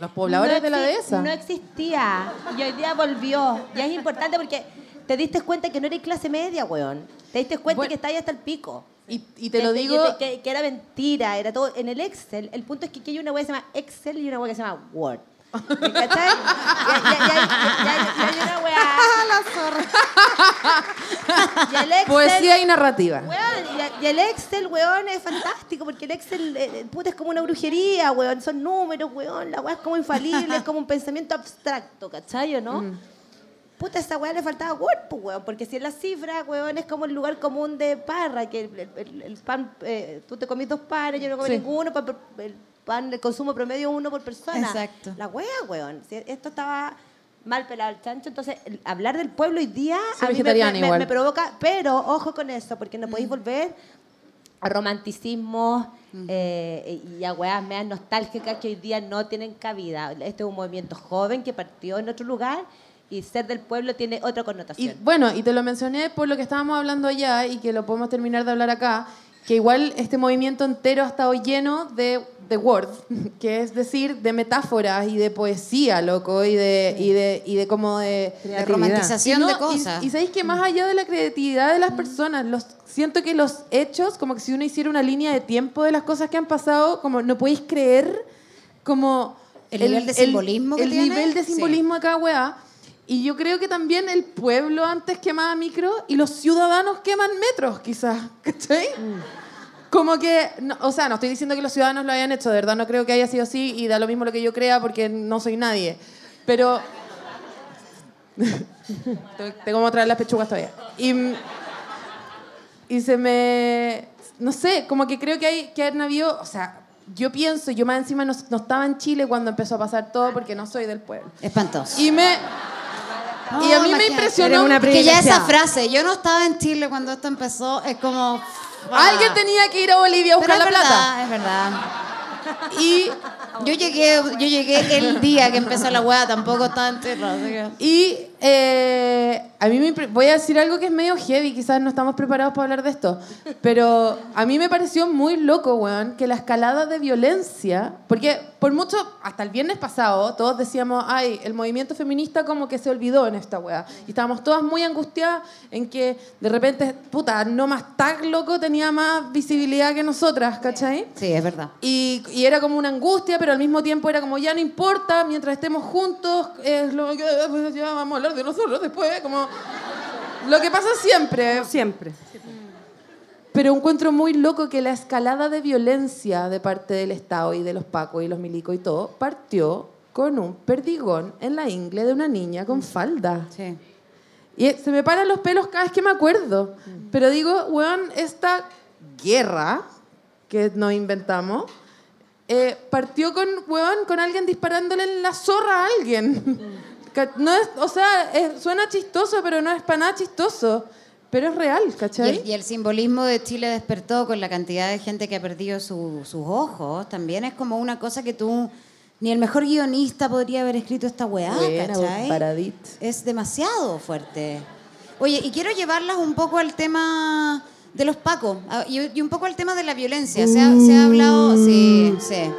Los pobladores no de la dehesa. No existía. Y hoy día volvió. Y es importante porque te diste cuenta que no eres clase media, weón. Te diste cuenta Bueno. que está ahí hasta el pico. Y, y te Que- lo digo... Que, que- que era mentira, era todo. En el Excel, el punto es que aquí hay una web que se llama Excel y una web que se llama Word. ¿Me cachai? Y, y- y- y- y- y hay una wea. (laughs) Y el Excel. Poesía y narrativa. Weón, y, y el Excel, weón, es fantástico, porque el Excel, eh, eh, puta, es como una brujería, weón, son números, weón, la weá es como infalible, es como un pensamiento abstracto, ¿cachai o no? Puta, a esa weá le faltaba Word, pues, weón, porque si en la cifra, weón, es como el lugar común de parra, que el, el- el pan, eh, tú te comís dos panes, yo no comí Sí. ninguno, el pan de consumo promedio uno por persona. Exacto. La weá, weón, esto estaba mal pelado el chancho, entonces hablar del pueblo hoy día Soy a mí me- igual. me provoca, pero ojo con eso, porque no podéis volver a romanticismo eh, y a weas meas nostálgicas que hoy día no tienen cabida. Este es un movimiento joven que partió en otro lugar y ser del pueblo tiene otra Y connotación. bueno, y te lo mencioné por lo que estábamos hablando allá y que lo podemos terminar de hablar acá, que igual este movimiento entero ha estado lleno de, de word, (laughs) que es decir, de metáforas y de poesía, loco, y de, y de, y de como de... De romantización no, de cosas. Y, sabéis que más allá de la creatividad de las personas, los, siento que los hechos, como que si uno hiciera una línea de tiempo de las cosas que han pasado, como no podéis creer como... El nivel de simbolismo que El tiene, nivel de sí. simbolismo de cada weá. Y yo creo que también el pueblo antes quemaba micro y los ciudadanos queman metros, quizás. (laughs) ¿Cachai? Como que, no- o sea, no estoy diciendo que los ciudadanos lo hayan hecho, de verdad no creo que haya sido así y da lo mismo lo que yo crea porque no soy nadie. Pero. (laughs) Tengo- como traer las pechugas todavía. Y, y se me. No sé, como que creo que hay que haber habido. O sea, yo pienso, yo más encima no, no estaba en Chile cuando empezó a pasar todo porque no soy del pueblo. Espantoso. Y me. Y a mí me impresionó. Que ya esa frase, yo no estaba en Chile cuando esto empezó, es como... (laughs) Alguien tenía que ir a Bolivia a Pero buscar es la plata. verdad, es verdad. Y, Yo llegué, yo llegué el día que empezó la weá, tampoco estaba en tierra. así que- y eh, a mí me voy a decir algo que es medio heavy, quizás no estamos preparados para hablar de esto, pero a mí me pareció muy loco, weón, que la escalada de violencia, porque por mucho, hasta el viernes pasado, todos decíamos, ay, el movimiento feminista como que se olvidó en esta weá. Y estábamos todas muy angustiadas en que de repente, puta, no más tag, loco, tenía más visibilidad que nosotras, ¿cachai? Sí, es verdad. Y, y era como una angustia, pero al mismo tiempo era como, ya no importa, mientras estemos juntos, es lo que, pues, ya vamos a hablar de nosotros después, como lo que pasa siempre. Siempre. Pero encuentro muy loco que la escalada de violencia de parte del Estado y de los pacos y los milicos y todo partió con un perdigón en la ingle de una niña con falda. Sí. Y se me paran los pelos cada vez que me acuerdo. Pero digo, weón, esta guerra que nos inventamos eh, partió con, weón, con alguien disparándole en la zorra a alguien. No es, o sea, es- suena chistoso, pero no es para nada chistoso. Pero es real, Y ¿cachai? el, y el simbolismo de Chile despertó con la cantidad de gente que ha perdido su- sus ojos. También es como una cosa que tú, ni el mejor guionista podría haber escrito esta weá, Buena, ¿cachai? Es demasiado fuerte. Oye, y quiero llevarlas un poco al tema de los pacos a- y, y un poco al tema de la violencia. Se ha, se ha hablado, sí, sí.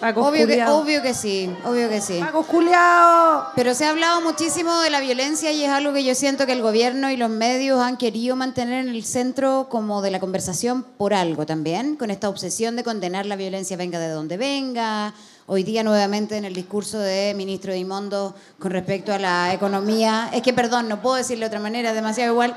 Pacos Obvio que, obvio que sí, obvio que sí. ¡Paco culiao! Pero se ha hablado muchísimo de la violencia y es algo que yo siento que el gobierno y los medios han querido mantener en el centro como de la conversación por algo también, con esta obsesión de condenar la violencia venga de donde venga. Hoy día nuevamente en el discurso de ministro Dimondo con respecto a la economía, es que perdón, no puedo decirlo de otra manera, es demasiado igual.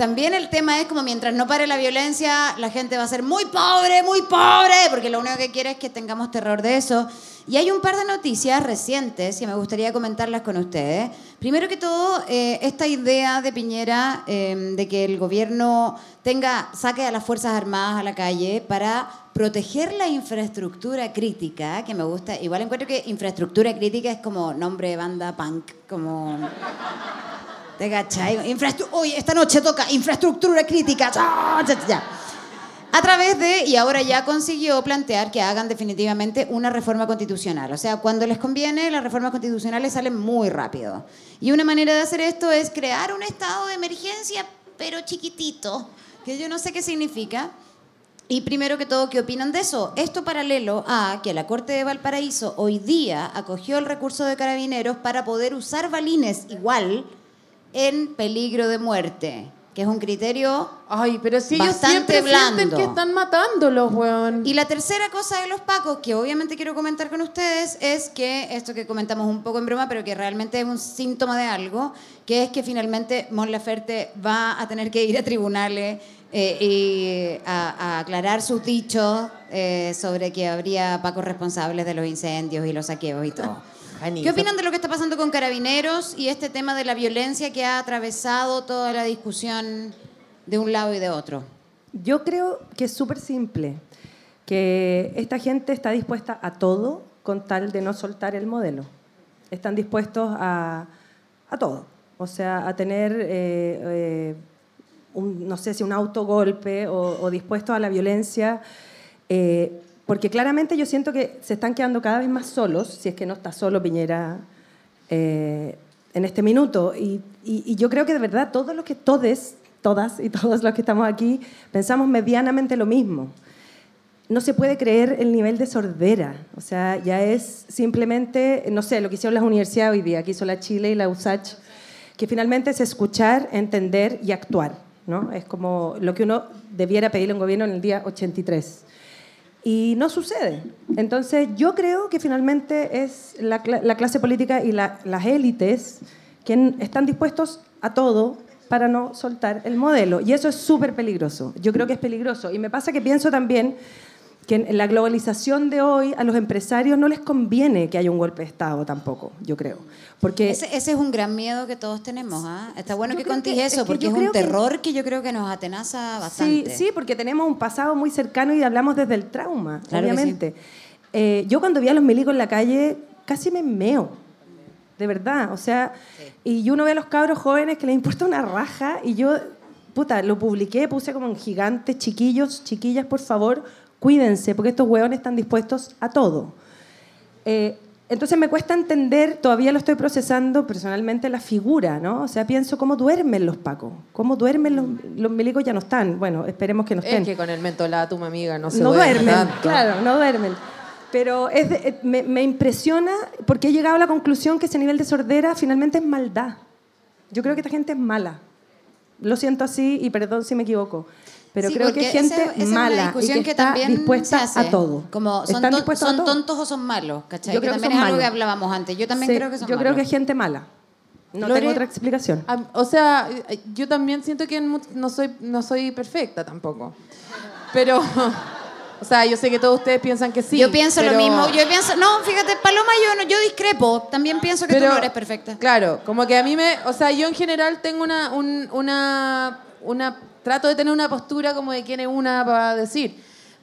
También el tema es como mientras no pare la violencia, la gente va a ser muy pobre, muy pobre, porque lo único que quiere es que tengamos terror de eso. Y hay un par de noticias recientes que me gustaría comentarlas con ustedes. Primero que todo, eh, esta idea de Piñera eh, de que el gobierno tenga, saque a las Fuerzas Armadas a la calle para proteger la infraestructura crítica, que me gusta. Igual encuentro que infraestructura crítica es como nombre de banda punk, como... ¿Te cachai? Hoy, esta noche toca infraestructura crítica. A través de, y ahora ya consiguió plantear que hagan definitivamente una reforma constitucional. O sea, cuando les conviene, las reformas constitucionales salen muy rápido. Y una manera de hacer esto es crear un estado de emergencia, pero chiquitito, que yo no sé qué significa. Y primero que todo, ¿qué opinan de eso? Esto paralelo a que la Corte de Valparaíso hoy día acogió el recurso de carabineros para poder usar balines igual en peligro de muerte, que es un criterio Ay, pero si ellos Bastante siempre sienten blando. que están matándolos, weón. Y la tercera cosa de los pacos, que obviamente quiero comentar con ustedes, es que esto que comentamos un poco en broma, pero que realmente es un síntoma de algo, que es que finalmente Mon Laferte va a tener que ir a tribunales eh, y a, a aclarar sus dichos eh, sobre que habría pacos responsables de los incendios y los saqueos y todo. ¿Qué opinan de lo que está pasando con carabineros y este tema de la violencia que ha atravesado toda la discusión de un lado y de otro? Yo creo que es súper simple, que esta gente está dispuesta a todo con tal de no soltar el modelo. Están dispuestos a, a todo, o sea, a tener, eh, eh, un, no sé si un autogolpe o, o dispuestos a la violencia, eh, porque claramente yo siento que se están quedando cada vez más solos, si es que no está solo Piñera eh, en este minuto. Y, y- y yo creo que de verdad todos los que, todes, todas y todos los que estamos aquí, pensamos medianamente lo mismo. No se puede creer el nivel de sordera. O sea, ya es simplemente, no sé, lo que hicieron las universidades hoy día, que hizo la Chile y la USACH, que finalmente es escuchar, entender y actuar. ¿no? Es como lo que uno debiera pedirle a un gobierno en el día 83. Y no sucede. Entonces, yo creo que finalmente es la, la clase política y la- las élites quien están dispuestos a todo para no soltar el modelo. Y eso es súper peligroso. Yo creo que es peligroso. Y me pasa que pienso también que en la globalización de hoy a los empresarios no les conviene que haya un golpe de Estado tampoco, yo creo. Porque Ese, ese es un gran miedo que todos tenemos. ¿ah? Está bueno que que- eso, es que porque es un que- terror que... yo creo que nos atenaza Sí, bastante. sí, porque tenemos un pasado muy cercano y hablamos desde el trauma, Claro obviamente. Eh, yo cuando vi a los milicos en la calle casi me meo, de verdad. O sea, y uno ve a los cabros jóvenes que les importa una raja y yo, puta, lo publiqué, puse como en gigante, chiquillos, chiquillas, por favor, cuídense, porque estos hueones están dispuestos a todo. Eh, entonces me cuesta entender, todavía lo estoy procesando personalmente, la figura, ¿no? O sea, pienso cómo duermen los pacos, cómo duermen los, los milicos ya no están. Bueno, esperemos que no estén. Es que con el mentolatum, amiga, no se no duerme duermen, tanto. claro, no duermen. Pero es de- eh, me, me impresiona porque he llegado a la conclusión que ese nivel de sordera finalmente es maldad. Yo creo que esta gente es mala. Lo siento así y perdón si me equivoco. Pero Sí, creo que es gente esa- esa es una mala y discusión que, que está dispuesta se hace. a todo. Como son, Están ton- dispuestos a son todo. tontos o son malos, ¿cachai? Yo que creo que también son es algo que hablábamos antes. Yo también Sí, creo que son Yo creo que es gente mala. No Lore, tengo otra explicación. O sea, eh, yo también siento que no soy, no soy perfecta tampoco. Pero, (laughs) O sea, yo sé que todos ustedes piensan que sí. yo pienso pero- lo mismo. Yo pienso, no, fíjate, Paloma, yo, no- yo discrepo. También pienso que tú no eres perfecta. Claro, como que a mí me. O sea, yo en general tengo una. un- una, una trato de tener una postura como de quién es una para decir.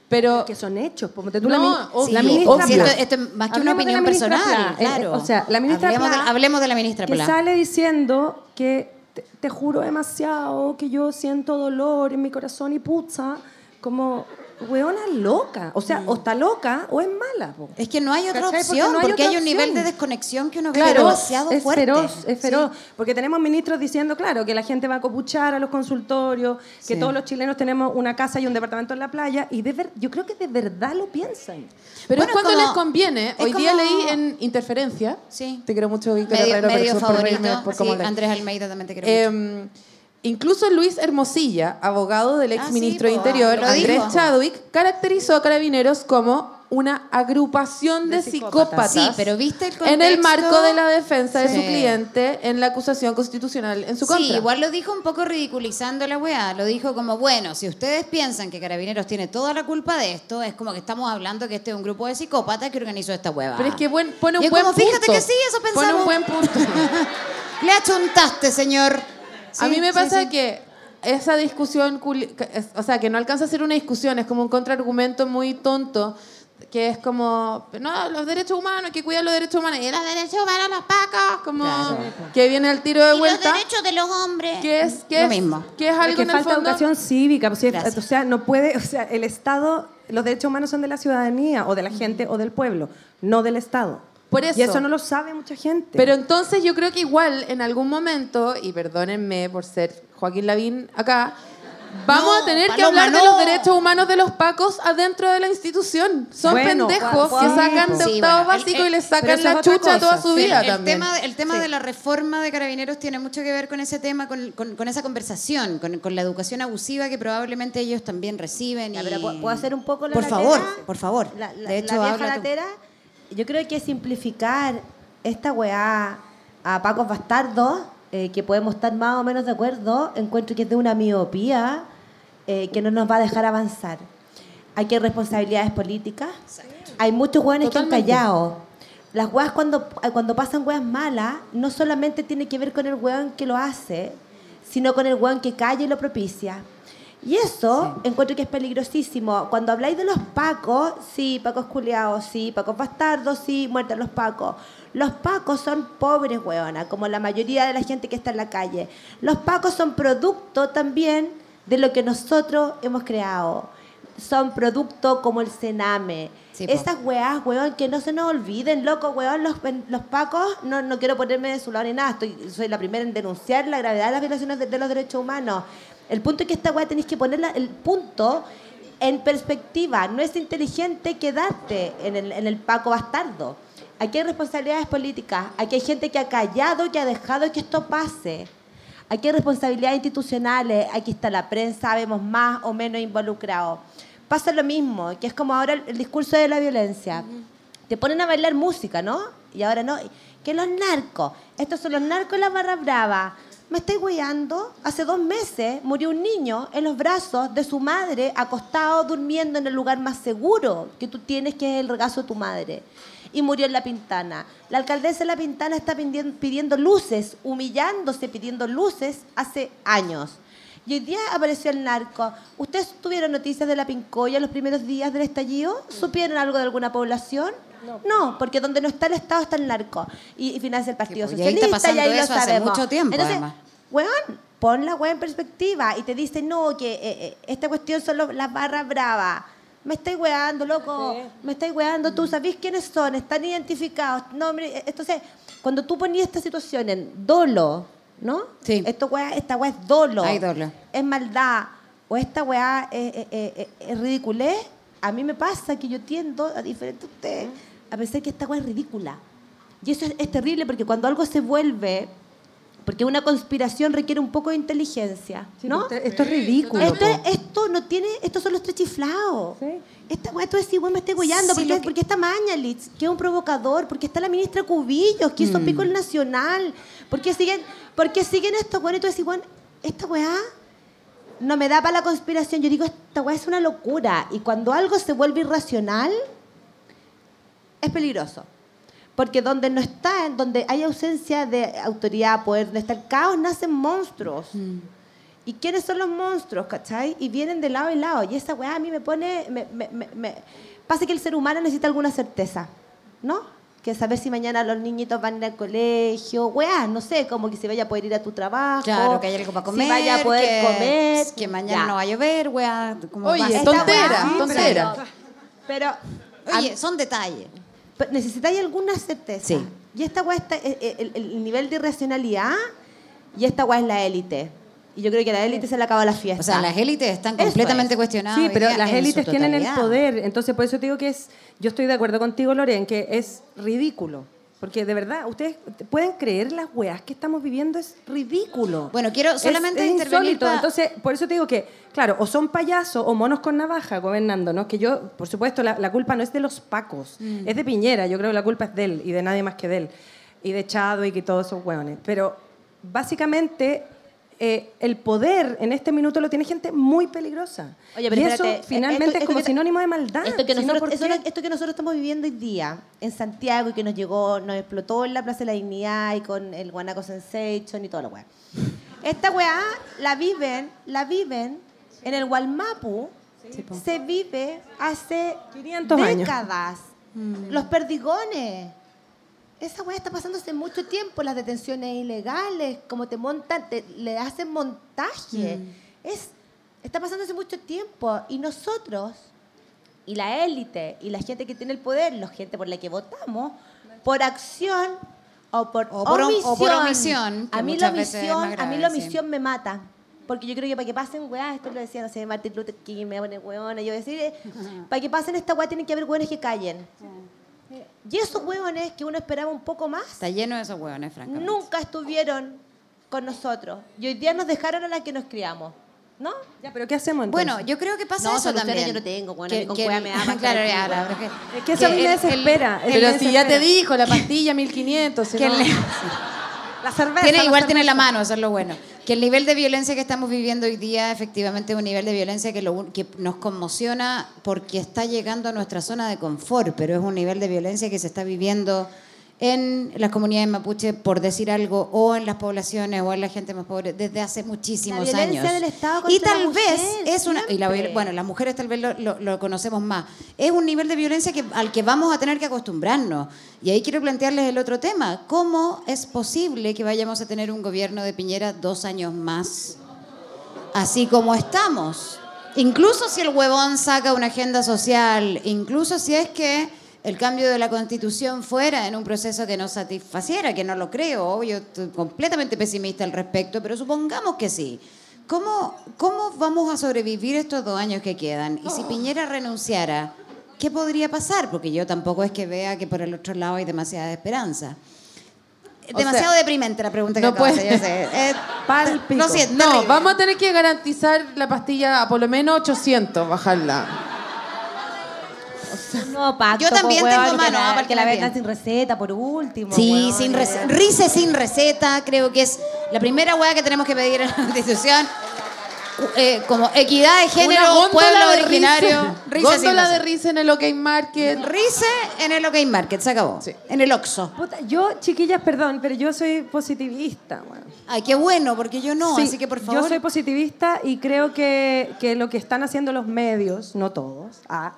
Pero. que son hechos. Tú No, la, obvio, la ministra esto, esto es más que una Hablemos opinión personal, Pla. Eh, claro. o sea, la ministra hablemos, Pla, de, hablemos de la ministra que Pla. sale diciendo que te, te juro demasiado que yo siento dolor en mi corazón y pucha, como weona loca. O sea, o está loca o es mala. po. Es que no hay otra ¿Cachai? Porque opción, porque, hay un nivel de desconexión que uno ve Claro, demasiado es fuerte. feroz, es feroz. Sí. Porque tenemos ministros diciendo, claro, que la gente va a copuchar a los consultorios, que Sí. todos los chilenos tenemos una casa y un departamento en la playa, y de ver- yo creo que de verdad lo piensan. Pero Bueno, es cuando como- les conviene. Hoy día como- leí en Interferencia. Sí. Te quiero mucho, Víctor Medio, Herrero, medio por favorito. reírme por sí. Andrés Almeida también te quiero mucho. Incluso Luis Hermosilla, abogado del ex Ah, ministro sí, de Interior, Andrés dijo. Chadwick, caracterizó a Carabineros como una agrupación de, De psicópatas. psicópatas. Sí, pero ¿viste el En el contexto? marco de la defensa de Sí. su cliente en la acusación constitucional en su Sí, contra. igual lo dijo un poco ridiculizando la weá. Lo dijo como, bueno, si ustedes piensan que Carabineros tiene toda la culpa de esto, es como que estamos hablando que este es un grupo de psicópatas que organizó esta hueva. Pero es que buen- pone un Y es buen como, punto. fíjate que sí, eso Pone pensamos. un buen punto. (laughs) Le achuntaste, señor. A Sí, mí me sí, pasa sí. que esa discusión, o sea, que no alcanza a ser una discusión, es como un contraargumento muy tonto, que es como, no, los derechos humanos, hay que cuidar los derechos humanos, y los derechos humanos, los pacos, como que viene al tiro de vuelta, de los hombres. que es, que Lo es, mismo. que es algo que en el falta fondo... educación cívica. pues, si es- Gracias. o sea, no puede, o sea, el Estado, los derechos humanos son de la ciudadanía o de la gente o del pueblo, no del Estado. Por eso. Y eso no lo sabe mucha gente. Pero entonces yo creo que igual en algún momento, y perdónenme por ser Joaquín Lavín acá, vamos No, a tener que hablar de no. los derechos humanos de los pacos adentro de la institución. Son Bueno, pendejos que sacan de Sí, octavo bueno, básico el- y les sacan la chucha toda su Sí, vida el también. tema, el tema Sí. de la reforma de carabineros tiene mucho que ver con ese tema, con, con- con esa conversación, con, con la educación abusiva que probablemente ellos también reciben. Ya, y- pero ¿puedo- ¿Puedo hacer un poco la Por latera? favor, por favor. La, la- de hecho, la vieja habla tú. latera, yo creo que simplificar esta weá a Pacos Bastardos, eh, que podemos estar más o menos de acuerdo, encuentro que es de una miopía eh, que no nos va a dejar avanzar. Hay que responsabilidades políticas. Hay muchos weones que han callado. Las weas cuando, eh, cuando pasan weas malas, no solamente tiene que ver con el weón que lo hace, sino con el weón que calla y lo propicia. Y eso encuentro que es peligrosísimo. Cuando habláis de los pacos, sí, pacos culiados, sí, pacos bastardos, sí, muerte a los pacos. Los pacos son pobres, weona, como la mayoría de la gente que está en la calle. Los pacos son producto también de lo que nosotros hemos creado. Son producto como el cename. Sí. Esas weas, weón, que no se nos olviden, loco, weón, los, los pacos, no, no quiero ponerme de su lado ni nada, estoy, soy la primera en denunciar la gravedad de las violaciones de, de los derechos humanos. El punto es que esta wea tenéis que ponerla, el punto en perspectiva, no es inteligente quedarte en el, en el paco bastardo. Aquí hay responsabilidades políticas, aquí hay gente que ha callado, que ha dejado que esto pase. Aquí hay responsabilidades institucionales, aquí está la prensa, vemos más o menos involucrados. Pasa lo mismo, que es como ahora el discurso de la violencia. Te ponen a bailar música, ¿no? Y ahora no. Que los narcos, estos son los narcos de la barra brava. Me estoy guiando. Hace dos meses murió un niño en los brazos de su madre, acostado, durmiendo en el lugar más seguro que tú tienes, que es el regazo de tu madre. Y murió en La Pintana. La alcaldesa de La Pintana está pidiendo, pidiendo luces, humillándose, pidiendo luces hace años. Y hoy día apareció el narco. ¿Ustedes tuvieron noticias de la Pincoya los primeros días del estallido? ¿Supieron algo de alguna población? No, porque donde no está el Estado está el narco. Y, y financia el Partido pues, y ahí está Socialista, y lo eso hace mucho tiempo, Entonces, además. weón, pon la weá en perspectiva y te dice, no, que eh, eh, esta cuestión son los- las barras bravas. Me estáis weando, loco. Me estáis weando. ¿Tú sabés quiénes son? ¿Están identificados? No, hombre, eh, entonces, cuando tú ponías esta situación en dolo, ¿no? Sí. Esto, weá, esta weá es dolo. Hay dolo. Es maldad. O esta weá es, es- es- es ridiculez. A mí me pasa que yo tiendo, a diferente de ustedes, a pensar que esta weá es ridícula. Y eso es, es terrible porque cuando algo se vuelve, porque una conspiración requiere un poco de inteligencia, ¿no? Esto, esto es ridículo. Esto, esto no tiene, estos son los tres chiflados. Sí. Esta weá, tú decís, me estoy guayando. Sí, porque, que- porque está Mañalitz, que es un provocador. Porque está la ministra Cubillos, que Mm. hizo pico el nacional. Porque siguen, porque siguen estos weones y tú decís, weón, esta weá no me da para la conspiración. Yo digo, esta weá es una locura. Y cuando algo se vuelve irracional, es peligroso. Porque donde no está, donde hay ausencia de autoridad, poder, donde está el caos, nacen monstruos. ¿Y quiénes son los monstruos, cachai? Y vienen de lado y lado. Y esa weá a mí me pone... Me, me- me- me- Pasa que el ser humano necesita alguna certeza, ¿no? Que saber si mañana los niñitos van a ir al colegio, weá, no sé, como que se vaya a poder ir a tu trabajo. Claro, que hay algo para comer. Si vaya a poder que, comer. Que mañana ya. no va a llover, weá. como Oye, tontera, tontera. Pero, pero Oye, son detalles. Necesitáis alguna certeza. Sí. Y esta weá está, eh, eh, el, el nivel de irracionalidad y esta weá es la élite. Y yo creo que a la élite se le acaba la fiesta. O sea, las élites están Eso completamente es. cuestionadas. Sí, pero las élites tienen el poder. Entonces, por eso te digo que es. Yo estoy de acuerdo contigo, Loren, que es ridículo. Porque de verdad, ustedes pueden creer las weas que estamos viviendo, es ridículo. Bueno, quiero Es- solamente es intervenir insólito. pa- Entonces, por eso te digo que, claro, o son payasos o monos con navaja gobernando, ¿no? Que yo, por supuesto, la, la culpa no es de los pacos, Mm. es de Piñera. Yo creo que la culpa es de él y de nadie más que de él. Y de Chadwick y todos esos hueones. Pero básicamente. Eh, el poder en este minuto lo tiene gente muy peligrosa. Oye, pero y espérate, eso finalmente esto- es esto como que- sinónimo de maldad. Esto que, nosotros, esto que nosotros estamos viviendo hoy día en Santiago y que nos llegó, nos explotó en la Plaza de la Dignidad y con el Guanaco Sensation y toda la weá. Esta weá la viven, la viven en el Gualmapu, se vive hace 500 años. décadas. Los perdigones. Esa weá está pasando hace mucho tiempo, las detenciones ilegales, como te montan, te- le hacen montaje. Es, está pasando hace mucho tiempo y nosotros y la élite y la gente que tiene el poder, la gente por la que votamos, por acción o por, O por om- omisión. o por omisión, que a mí la omisión, a mí la sí. omisión me mata. Porque yo creo que para que pasen weá, esto lo decía, no sé, Martin Luther King, me pone weona, yo decir, eh, (laughs) para que pasen esta weá tienen que haber weones que callen. Y esos weones que uno esperaba un poco más, Está lleno de esos hueones, francamente. nunca estuvieron con nosotros. Y hoy día nos dejaron a las que nos criamos. ¿No? Ya, pero ¿qué hacemos entonces? Bueno, yo creo que pasa No, eso también. yo no tengo, bueno, Que- con que me aman, (laughs) Claro, que- Es que eso a mí me el- desespera. el- Pero si ya te dijo, la (laughs) pastilla 1500. que no. el- La cerveza. tiene, la igual tiene la mano, eso es lo bueno. Que el nivel de violencia que estamos viviendo hoy día, efectivamente, es un nivel de violencia que, lo que nos conmociona porque está llegando a nuestra zona de confort, pero es un nivel de violencia que se está viviendo en las comunidades mapuche, por decir algo, o en las poblaciones, o en la gente más pobre, desde hace muchísimos La años. del Estado y la tal mujer, vez es una... Y la, bueno, las mujeres tal vez lo, lo- lo conocemos más. Es un nivel de violencia que, al que vamos a tener que acostumbrarnos. Y ahí quiero plantearles el otro tema. ¿Cómo es posible que vayamos a tener un gobierno de Piñera dos años más así como estamos? Incluso si el huevón saca una agenda social, incluso si es que el cambio de la constitución fuera en un proceso que no satisfaciera, que no lo creo, yo estoy completamente pesimista al respecto, pero supongamos que sí. ¿Cómo, ¿Cómo vamos a sobrevivir estos dos años que quedan? Y si Piñera renunciara, ¿qué podría pasar? Porque yo tampoco es que vea que por el otro lado hay demasiada esperanza. O Demasiado sea, deprimente la pregunta que no acabo de puede- hacer, (laughs) yo sé. Pal pico. lo siento, No, terrible. vamos a tener que garantizar la pastilla a por lo menos 800, bajarla. No, pacto, Yo también po, tengo mano, la, ah, para que la bien. sin receta, por último. Sí, sin receta. Rice sin receta, creo que es la primera hueá que tenemos que pedir en la Constitución. Eh, como equidad de género, pueblo de originario. Rice. Rice sin Góndola de receta. Rice en el OK Market. Rice en el OK Market, se acabó. Sí. En el Oxxo. Puta, yo, chiquillas, perdón, pero yo soy positivista. bueno. Ay, qué bueno, porque yo no, Sí, así que por favor. Yo soy positivista y creo que, que lo que están haciendo los medios, no todos, ah,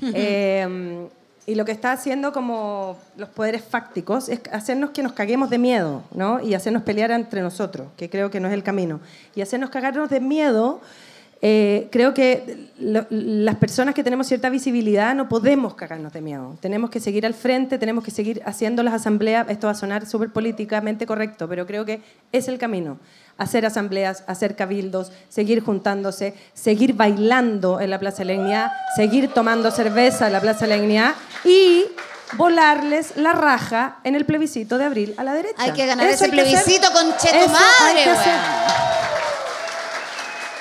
(laughs) eh, y lo que está haciendo como los poderes fácticos es hacernos que nos caguemos de miedo, ¿no? Y hacernos pelear entre nosotros, que creo que no es el camino. Y hacernos cagarnos de miedo, eh, creo que las personas que tenemos cierta visibilidad no podemos cagarnos de miedo. Tenemos que seguir al frente, tenemos que seguir haciendo las asambleas. Esto va a sonar súper políticamente correcto, pero creo que es el camino. Hacer asambleas, hacer cabildos, seguir juntándose, seguir bailando en la Plaza de la Dignidad, seguir tomando cerveza en la Plaza de la Dignidad y volarles la raja en el plebiscito de abril a la derecha. Hay que ganar Eso ese plebiscito con cheto madre.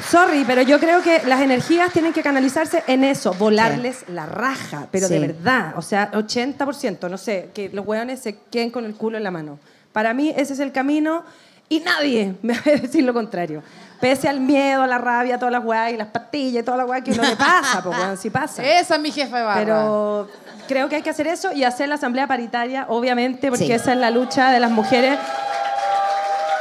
Sorry, pero yo creo que las energías tienen que canalizarse en eso, volarles la raja, pero de verdad, o sea, 80%, no sé, que los hueones se queden con el culo en la mano. Para mí ese es el camino Y nadie (laughs) me va a decir lo contrario. Pese al miedo, a la rabia, a todas las weas y las pastillas y toda la weá que uno le pasa, pues weón, sí pasa. Esa es mi jefa de barra. Pero creo que hay que hacer eso y hacer la asamblea paritaria, obviamente, porque Sí. esa es la lucha de las mujeres.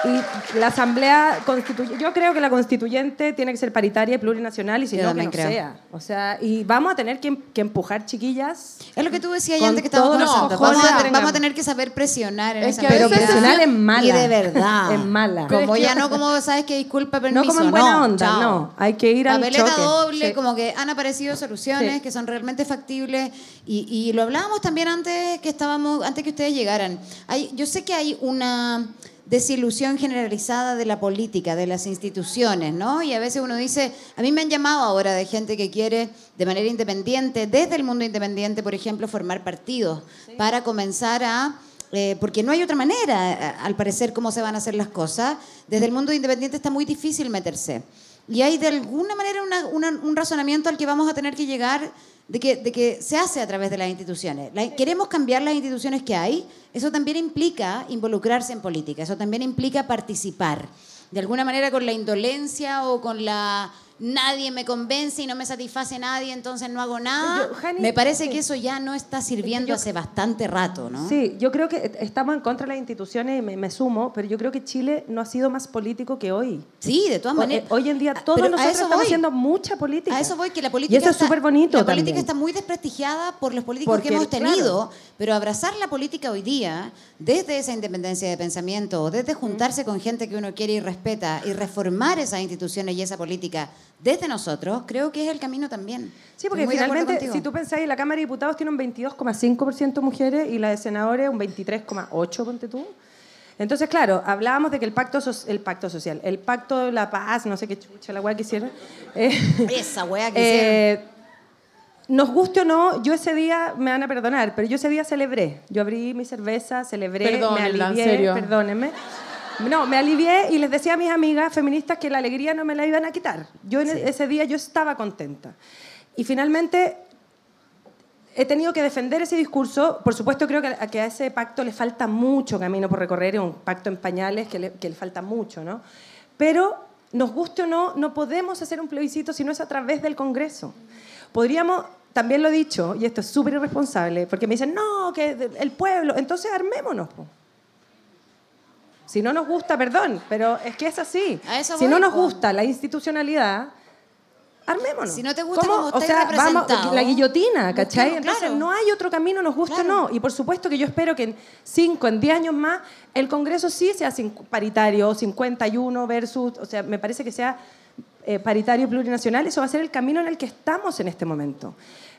Y la asamblea constituyente, yo creo que la constituyente tiene que ser paritaria y plurinacional y si Yo no, que no creo. sea. O sea, y vamos a tener que, que empujar chiquillas. Es lo que tú decías antes que estábamos cojones Vamos, a, vamos a tener que saber presionar en Es esa que a Pero presionar es mala. Y de verdad. Es mala. Como que- ya no como, ¿sabes que Disculpa, No permiso. como en buena no, onda, chao. no. Hay que ir al Papeleta choque. doble, Sí. como que han aparecido soluciones Sí. que son realmente factibles y, y lo hablábamos también antes que estábamos, antes que ustedes llegaran. Hay, yo sé que hay una desilusión generalizada de la política, de las instituciones, ¿no? Y a veces uno dice, a mí me han llamado ahora de gente que quiere de manera independiente, desde el mundo independiente, por ejemplo, formar partidos para comenzar a eh, porque no hay otra manera, al parecer, cómo se van a hacer las cosas. Desde el mundo independiente está muy difícil meterse. Y hay de alguna manera un razonamiento al que vamos a tener que llegar de que, de que se hace a través de las instituciones. Queremos cambiar las instituciones que hay, eso también implica involucrarse en política, eso también implica participar. De alguna manera con la indolencia o con la nadie me convence y no me satisface nadie, entonces no hago nada. Yo, Jani, me parece sí. que eso ya no está sirviendo yo- hace bastante rato, ¿no? Sí, yo creo que estamos en contra de las instituciones y me, me sumo, pero yo creo que Chile no ha sido más político que hoy. Sí, de todas O- maneras. eh, Hoy en día Ah, todos pero nosotros estamos voy. haciendo mucha política. A eso voy, que la política Y eso es está- súper bonito La política está muy desprestigiada por los políticos Porque, que hemos claro. tenido, pero abrazar la política hoy día, desde esa independencia de pensamiento, desde juntarse con gente que uno quiere y respeta, y reformar esas instituciones y esa política desde nosotros, creo que es el camino también. Sí, porque finalmente, si tú pensáis, la Cámara de Diputados tiene un 22,5% mujeres y la de senadores un 23,8%, ponte tú. Entonces, claro, hablábamos de que el pacto, so- el pacto social, el pacto de la paz, no sé qué chucha, la weá que hicieron. (laughs) eh, Esa wea que hicieron. eh, nos guste o no, yo ese día, me van a perdonar, pero yo ese día celebré. Yo abrí mi cerveza, celebré, me alivié, serio. perdónenme. No, me alivié y les decía a mis amigas feministas que la alegría no me la iban a quitar. Yo en ese día yo estaba contenta. Y finalmente he tenido que defender ese discurso. Por supuesto, creo que a, que a ese pacto le falta mucho camino por recorrer, es un pacto en pañales que le, que le falta mucho, ¿no? Pero, nos guste o no, no podemos hacer un plebiscito si no es a través del Congreso. Podríamos, también lo he dicho, y esto es súper irresponsable, porque me dicen, no, que el pueblo, entonces armémonos. po. Si no nos gusta, perdón, pero es que es así. A eso si no nos gusta la institucionalidad, armémonos. Si no te gusta ¿Cómo? cómo o sea, vamos, la guillotina, ¿cachai? Entonces claro. no hay otro camino, nos gusta Claro. o no. Y por supuesto que yo espero que en 5, en 10 años más, el Congreso sí sea paritario, 51 versus, o sea, me parece que sea eh, paritario plurinacional, eso va a ser el camino en el que estamos en este momento.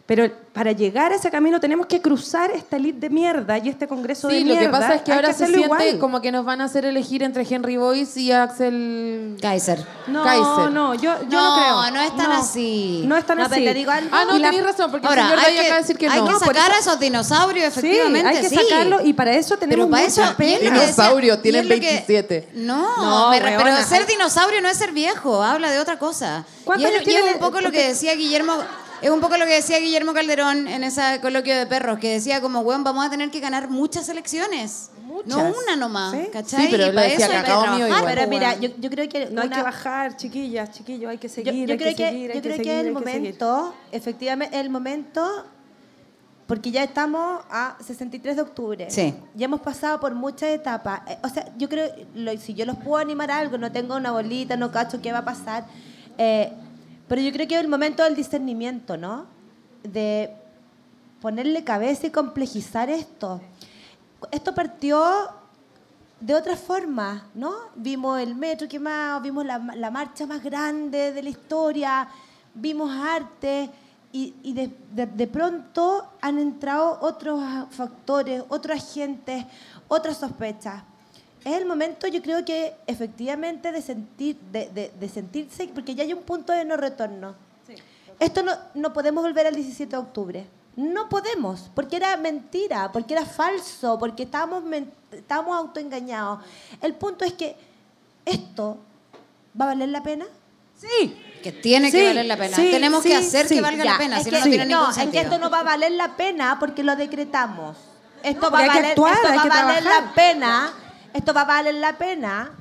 Pero para llegar a ese camino tenemos que cruzar esta elite de mierda y este Congreso de Sí, lo mierda. que pasa es que Hay ahora se hacerlo siente igual. como que nos van a hacer elegir entre Henry Boyce y Axel Kaiser. No, Kaiser. no, yo, yo No, no, creo. no es tan así. No es tan No, así. te digo algo. Ah, no, Y la- tenés razón, porque Ahora, el señor hay que, acaba de decir que hay no. que por sacar eso- a esos dinosaurios, Sí, efectivamente. hay que sí. sacarlo y para eso tenemos Pero para eso y que y tienen es lo que- 27. No, No, me re- pero ser hay- dinosaurio no es ser viejo, habla de otra cosa. Y ¿Cuántos es, y es un poco lo que decía Guillermo, es un poco lo que decía Guillermo Calderón en ese coloquio de perros, que decía como, weón, vamos a tener que ganar muchas elecciones. No Muchas. una nomás, Sí. ¿cachai? Sí, pero y para decía eso hay que mío igual. Pero mira, yo, yo creo que No hay una- que bajar, chiquillas, chiquillos, hay que Yo, seguir, yo hay creo que, seguir, yo hay que creo seguir, que es el hay seguir. momento, efectivamente, el momento, porque ya estamos a 63 de octubre. Sí. Ya hemos pasado por muchas etapas. Eh, O sea, yo creo, lo- si yo los puedo animar a algo, no tengo una bolita, no cacho qué va a pasar, eh, pero yo creo que es el momento del discernimiento, ¿no? De ponerle cabeza y complejizar esto. Esto partió de otra forma, ¿no? Vimos el metro quemado, vimos la, la marcha más grande de la historia, vimos arte y, y de, de- de pronto han entrado otros factores, otros agentes, otras sospechas. Es el momento, yo creo que efectivamente de sentir, de, de- sentirse, porque ya hay un punto de no retorno. Esto no, no podemos volver al 17 de octubre. No podemos, porque era mentira, porque era falso, porque estábamos, estábamos autoengañados. El punto es que esto va a valer la pena. Sí, Que tiene Sí, que valer la pena. sí, Tenemos que sí, hacer sí. que valga Ya, la pena, es si que, no, no tiene no, es que esto no va a valer la pena porque lo decretamos. Esto No, va a que valer, actuar, esto va a que valer la pena. Esto va a valer la pena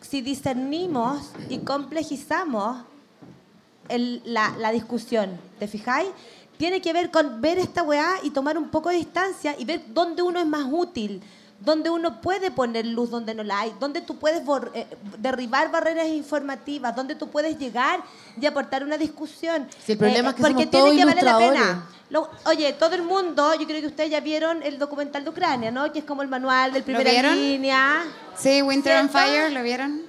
si discernimos y complejizamos el- la, la discusión, ¿te fijáis? Tiene que ver con ver esta weá y tomar un poco de distancia y ver dónde uno es más útil, dónde uno puede poner luz donde no la hay, dónde tú puedes eh, derribar barreras informativas, dónde tú puedes llegar y aportar una discusión. Sí, el problema es que porque somos tiene todos que valer la pena. Lo- oye, todo el mundo, yo creo que ustedes ya vieron el documental de Ucrania, ¿no? Que es como el manual del primera vieron? línea. Sí, Winter on ¿Cierto? Fire, ¿lo vieron?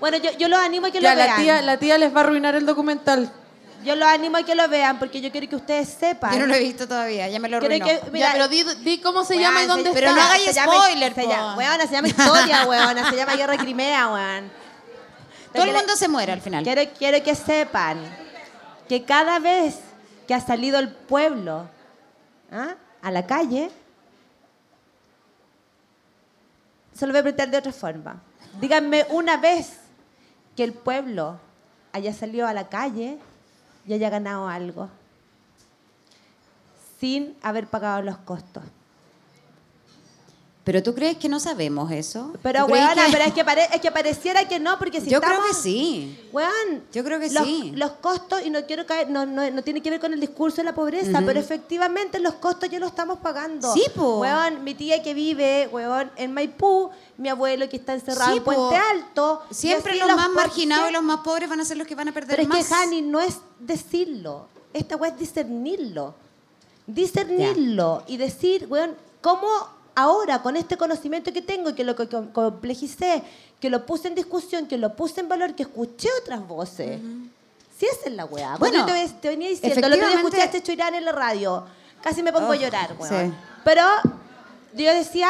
Bueno, yo, yo los animo a que Ya, lo la vean. tía, la tía les va a arruinar el documental. Yo los animo a que lo vean porque yo quiero que ustedes sepan. Yo no lo he visto todavía, ya me lo arruinó. que- mira, ya, pero di, di cómo se llama y dónde pero está. no hagáis se spoiler, se llama, weona, se llama (laughs) historia, weona, se llama Guerra de Crimea, weón. Todo el mundo se muere al final. Quiero, quiero que sepan que cada vez que ha salido el pueblo ¿ah? a la calle, se lo voy a preguntar de otra forma. Díganme una vez que el pueblo haya salido a la calle y haya ganado algo sin haber pagado los costos. Pero tú crees que no sabemos eso? Pero, ¿Tú crees weona, que- pero es que, (laughs) pare- es que pareciera que no, porque si Yo estamos... creo que sí. Weón, Yo creo que los, sí. Los costos, y no quiero caer, no, no, no tiene que ver con el discurso de la pobreza, pero efectivamente los costos ya los estamos pagando. Sí, po. Weón, mi tía que vive, weón, en Maipú, mi abuelo que está encerrado Sí, en. Puente Alto. Siempre los, más marginados y los más pobres van a ser los que van a perder Pero es más. que, Hani, no es decirlo. Esta weá es discernirlo. Discernirlo y decir, weón, ¿cómo ahora con este conocimiento que tengo y que lo co- co- complejicé, que lo puse en discusión, que lo puse en valor, que escuché otras voces? Si esa es la weá. Bueno, Bueno, te, te venía diciendo, otro día efectivamente- escuché a este en la radio. Casi me pongo Oh, a llorar, weón. sí. Pero yo decía,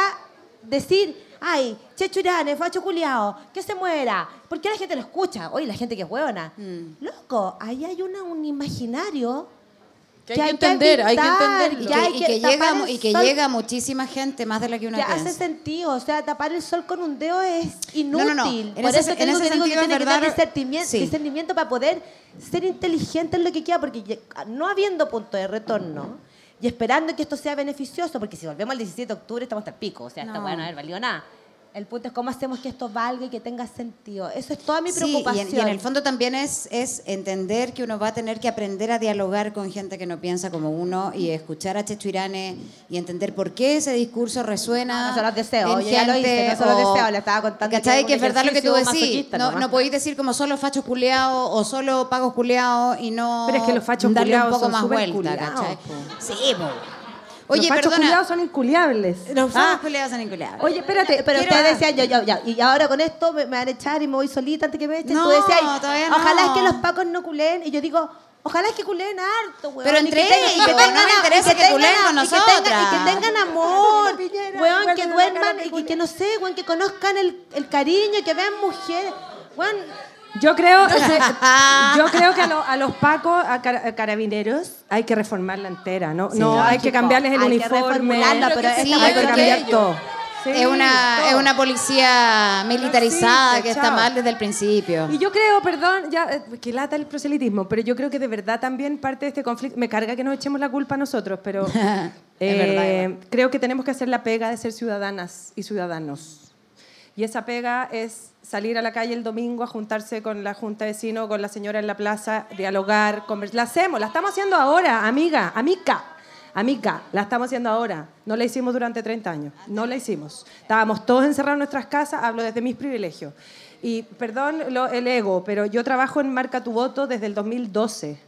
decir, ay, Checho Irán, facho culiao, que se muera. ¿Por qué la gente lo escucha? Oye, la gente que es hueona. Mm. Loco, ahí hay una, un imaginario Que hay que entender, hay que entenderlo. Y que que, y que que llega, y que llega muchísima gente, más de la que uno que piensa. hace sentido. O sea, tapar el sol con un dedo es inútil. No, no, no. En Por ese- eso en ese que que sentido es tiene que tener verdad- discernimiento, sí. discernimiento para poder ser inteligente en lo que queda, porque no habiendo punto de retorno y esperando que esto sea beneficioso, porque si volvemos al 17 de octubre estamos hasta el pico, o sea, esta No. weá no haber valido nada. El punto es cómo hacemos que esto valga y que tenga sentido. Eso es toda mi Sí, y preocupación. en, y en el fondo también es, es entender que uno va a tener que aprender a dialogar con gente que no piensa como uno y escuchar a Checho Irane y entender por qué ese discurso resuena. No son los deseos, en yo ya lo hice, no son los o- deseos, le estaba contando que ¿Cachai? Que, un es verdad lo que tú decís. No, no podéis decir como solo fachos culeados o solo pagos culeados y no Pero es que los fachos darle un poco son más vuelta, culiados, ¿cachai? po. Sí, po. Oye, los fachos culiados son inculiables. Los Ah, fachos culeados son inculeables. Oye, espérate, Pero Quiero- ustedes decían, yo, yo, ya, y ahora con esto me, me van a echar y me voy solita antes que me echen. No, Tú decías, no. ojalá es que los pacos no culeen. Y yo digo, ojalá es que culeen harto, weón. Pero entre tengan- y ellos, que no tengan a- interesa que a- con y que tengan- nosotras. Y que tengan amor, weón, que duerman y que no sé, weón, que conozcan el, el cariño, que vean mujeres. Weón, Yo creo, (laughs) yo creo que a, lo- a los pacos, a, car- a carabineros, hay que reformarla entera, ¿no? no hay que cambiarles el hay que uniforme, reformularla, pero esta hay que es cambiar todo. Sí, es, una, todo. es una policía militarizada Sí, que está mal desde el principio. Y yo creo, perdón, ya eh, que lata el proselitismo, pero yo creo que de verdad también parte de este conflicto, me carga que nos echemos la culpa a nosotros, pero (laughs) eh, verdad, creo que tenemos que hacer la pega de ser ciudadanas y ciudadanos. Y esa pega es salir a la calle el domingo a juntarse con la junta de vecinos, con la señora en la plaza, dialogar, conversar. La hacemos, la estamos haciendo ahora, amiga, amica. Amiga, la estamos haciendo ahora. No la hicimos durante 30 años. No la hicimos. Estábamos todos encerrados en nuestras casas. Hablo desde mis privilegios. Y perdón lo- el ego, pero yo trabajo en Marca tu Voto desde el 2012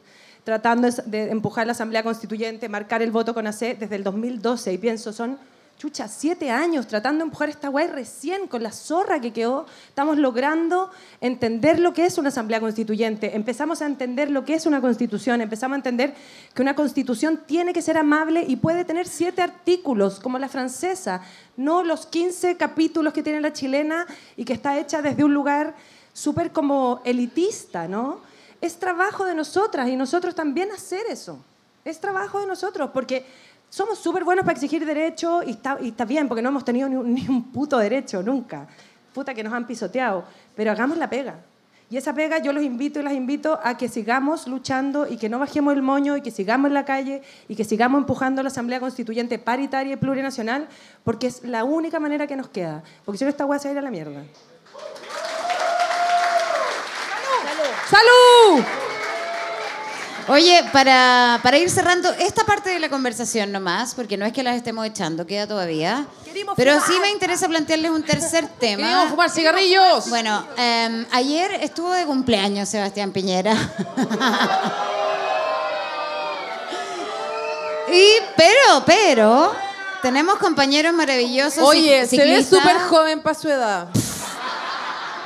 tratando de empujar la Asamblea Constituyente, marcar el voto con AC desde el 2012. Y pienso, son, chucha, siete años tratando de empujar esta guay recién con la zorra que quedó. Estamos logrando entender lo que es una Asamblea Constituyente. Empezamos a entender lo que es una Constitución. Empezamos a entender que una Constitución tiene que ser amable y puede tener siete artículos, como la francesa, no los 15 capítulos que tiene la chilena y que está hecha desde un lugar súper como elitista, ¿no? Es trabajo de nosotras y nosotros también hacer eso. Es trabajo de nosotros porque somos súper buenos para exigir derechos y está, bien, porque no hemos tenido (laughs) ni un, puto derecho nunca. Puta que nos han pisoteado. Pero hagamos la pega. Y esa pega yo los invito y las invito a que sigamos luchando y que no bajemos el moño y que sigamos en la calle y que sigamos empujando la Asamblea Constituyente paritaria y plurinacional porque es la única manera que nos queda. Porque si no, esta hueá se va a ir a la mierda. ¡Salud! ¡Salud! Oye, para, para ir cerrando esta parte de la conversación nomás, porque no es que las estemos echando, queda todavía. Pero sí me interesa plantearles un tercer (laughs) tema. Queremos fumar cigarrillos. Bueno, em, ayer estuvo de cumpleaños Sebastián Piñera. (laughs) y, pero, pero, tenemos compañeros maravillosos. Oye, se ve súper joven para su edad.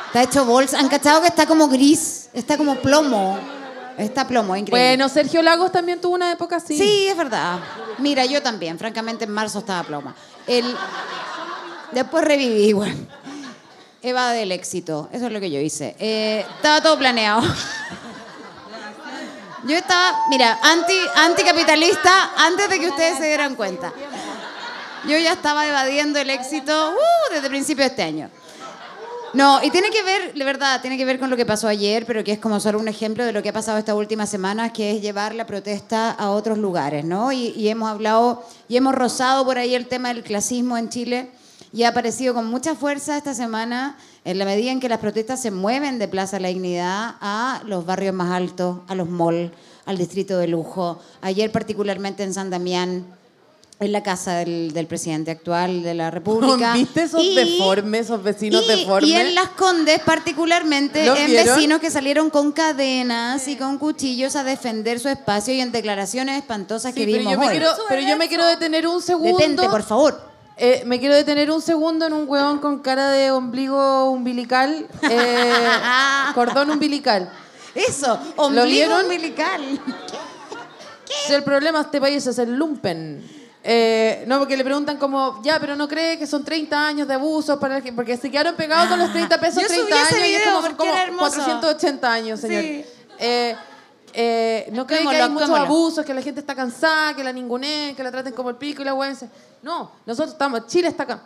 Está hecho bolsa. ¿Han cachado que está como gris? Está como plomo. Está plomo, increíble. Bueno, Sergio Lagos también tuvo una época así. Sí, es verdad. Mira, yo también. Francamente, en marzo estaba ploma. El... Después reviví igual. Eva del éxito. Eso es lo que yo hice. Eh, estaba todo planeado. Yo estaba, mira, anti, anticapitalista antes de que ustedes se dieran cuenta. Yo ya estaba evadiendo el éxito uh, desde principio de este año. No, y tiene que ver, de verdad, tiene que ver con lo que pasó ayer, pero que es como solo un ejemplo de lo que ha pasado estas últimas semanas, que es llevar la protesta a otros lugares, ¿no? Y, y hemos hablado y hemos rozado por ahí el tema del clasismo en Chile y ha aparecido con mucha fuerza esta semana en la medida en que las protestas se mueven de Plaza La Dignidad a los barrios más altos, a los malls, al distrito de lujo. Ayer particularmente en San Damián, en la casa del, del presidente actual de la República. (laughs) ¿Viste esos deformes, esos vecinos y- deformes? Y en Las Condes, particularmente, ¿Los en vieron? vecinos que salieron con cadenas y con cuchillos a defender su espacio y en declaraciones espantosas Sí, que pero vimos yo, me hoy. quiero, pero yo me quiero detener un segundo. Detente, por favor. Eh, me quiero detener un segundo en un huevón con cara de ombligo umbilical, eh, (laughs) cordón umbilical. Eso, ombligo vieron? umbilical. Si el problema de este país es el lumpen. Eh, no, porque le preguntan como, ya, pero no cree que son 30 años de abuso, para que, porque se quedaron pegados con los 30 pesos, Yo subí 30 ese años, y es video como, como era hermoso. 480 años, señor. Sí. Eh, eh, no cree que hay muchos abusos, que la gente está cansada, que la ninguneen, que la traten como el pico y la dice, No, nosotros estamos, Chile está acá.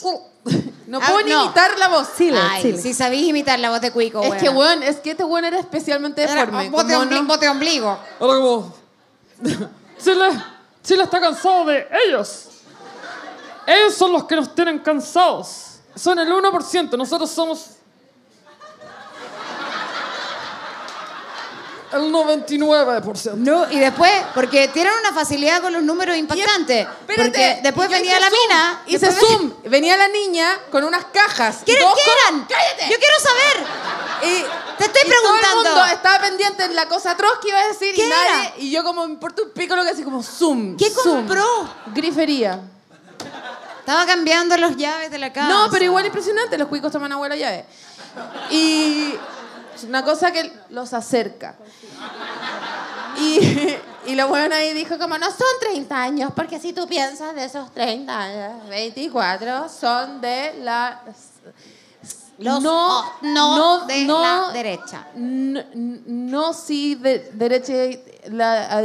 (laughs) No Ah, puedo ni no. imitar la voz. Chile, Ay, Chile. si sabéis imitar la voz de Cuico, Es weón. que, weón, es que este weón era especialmente Era deforme. voz de como ombli- no- ombligo. Ahora como, (laughs) Chile, Chile está cansado de ellos. Ellos son los que nos tienen cansados. Son el 1%, nosotros somos el 99%. No, y después, porque tienen una facilidad con los números impactantes. Espérate, porque después venía la zoom, mina. Hice zoom. Venía la niña con unas cajas. y ¿Qué, todos qué como- eran? ¡Cállate! Yo quiero saber. Y, Te estoy y Todo el preguntando. mundo estaba pendiente en la cosa atroz que iba a decir ¿Qué y nadie. era? Y yo, como me importa un pico lo que así, como zoom. ¿Qué zoom. compró? Grifería. Estaba cambiando las llaves de la casa. No, pero igual impresionante. Los cuicos toman agua de la llave. Y una cosa que los acerca. Y, y la buena ahí dijo como, no son 30 años, porque si tú piensas de esos 30 años, 24 son de la... Los no, o- no de la derecha. No, no sí de derecha la, a-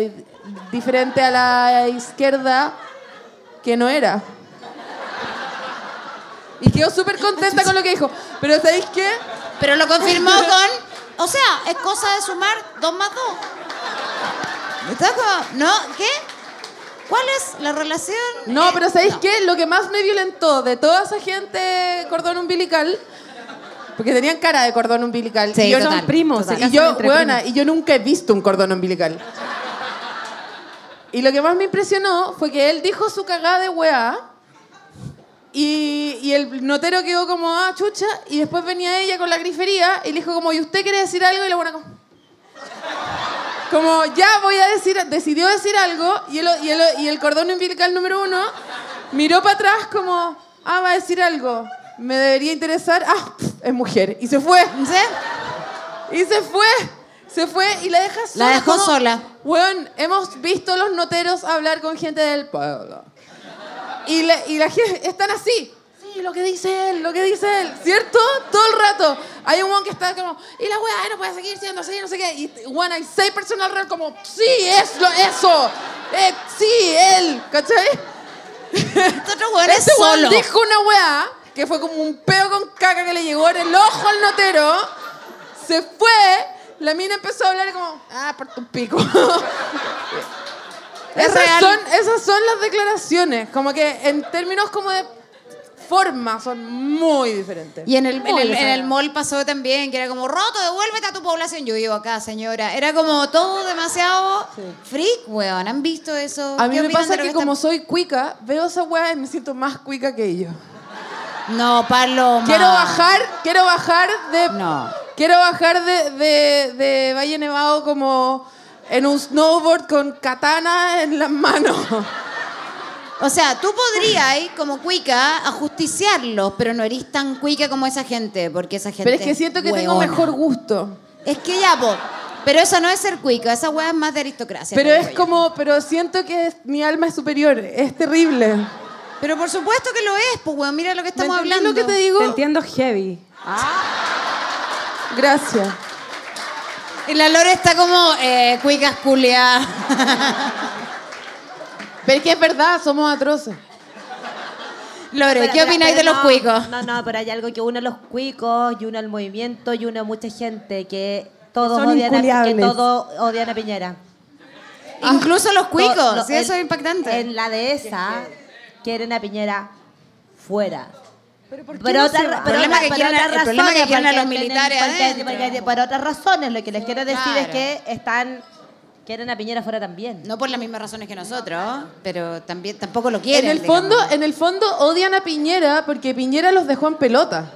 diferente a la izquierda que no era. Y quedó súper contenta con lo que dijo. Pero ¿sabéis qué? Pero lo confirmó (laughs) con. O sea, es cosa de sumar dos más dos. ¿No? ¿Qué? ¿Cuál es la relación? No, Eh, pero ¿sabéis no. qué? Lo que más me violentó de toda esa gente cordón umbilical, porque tenían cara de cordón umbilical. Sí, y yo total, no, primos, y yo, weona, y yo nunca he visto un cordón umbilical. Y lo que más me impresionó fue que él dijo su cagada de weá. Y, y el notero quedó como, ah, chucha. Y después venía ella con la grifería y le dijo como, ¿y usted quiere decir algo? Y la buena como... Como, ya voy a decir, decidió decir algo. Y el, y el, y el cordón umbilical número uno miró para atrás como, ah, va a decir algo. Me debería interesar. Ah, es mujer. Y se fue. ¿Sí? Y se fue. Se fue y la deja sola. La dejó como- sola. Weón, hemos visto los noteros hablar con gente del pueblo. Y la, y la gente están así. Sí, lo que dice él, lo que dice él. ¿Cierto? Todo el rato. Hay un weón que está como, y la weá no puede seguir siendo así, no sé qué. Y weón, hay seis personas alrededor como, sí, es lo, eso. Eh, sí, él. ¿Cachai? Este otro weón es weón solo. dijo una weá que fue como un peo con caca que le llegó en el ojo al notero. Se fue. La mina empezó a hablar y como, ah, por tu pico. (laughs) Es esas. Son, esas son las declaraciones. Como que en términos como de forma son muy diferentes. Y en el, en, el, en el mall pasó también, que era como, roto, devuélvete a tu población. Yo vivo acá, señora. Era como todo demasiado freak, weón. ¿Han visto eso? A mí ¿Qué me pasa que está- como soy cuica, veo esa weá y me siento más cuica que ellos. No, Paloma. Quiero bajar, quiero bajar de. No. Quiero bajar de, de, de Valle Nevado como en un snowboard con katana en las manos. O sea, tú podrías, como cuica, ajusticiarlos, pero no eres tan cuica como esa gente, porque esa gente Pero es que siento que tengo hueona. mejor gusto. Es que ya, po. Pero eso no es ser cuica, esa weá es más de aristocracia. Pero es como, pero siento que mi alma es superior. Es terrible. Pero por supuesto que lo es, pues weón, mira lo que estamos ¿Me hablando. lo que te digo? Te entiendo heavy. Gracias. Y la Lore está como eh, cuicas culia. (laughs) Pero es que es verdad, somos atroces. Lore, Pero- ¿qué pero- opináis de los no, cuicos? No, no, pero hay algo que une a los cuicos y une al movimiento y une a mucha gente que todos, Son odian a, que todos odian a Piñera. Incluso los cuicos, To- no, sí, en- eso es impactante. En la dehesa quieren a Piñera fuera. Pero por qué por otras razones, por otras razones, lo que les quiero decir es que están quieren a Piñera fuera también. No por las mismas razones que nosotros, pero también tampoco lo quieren. en el digamos. fondo, en el fondo odian a Piñera porque Piñera los dejó en pelota.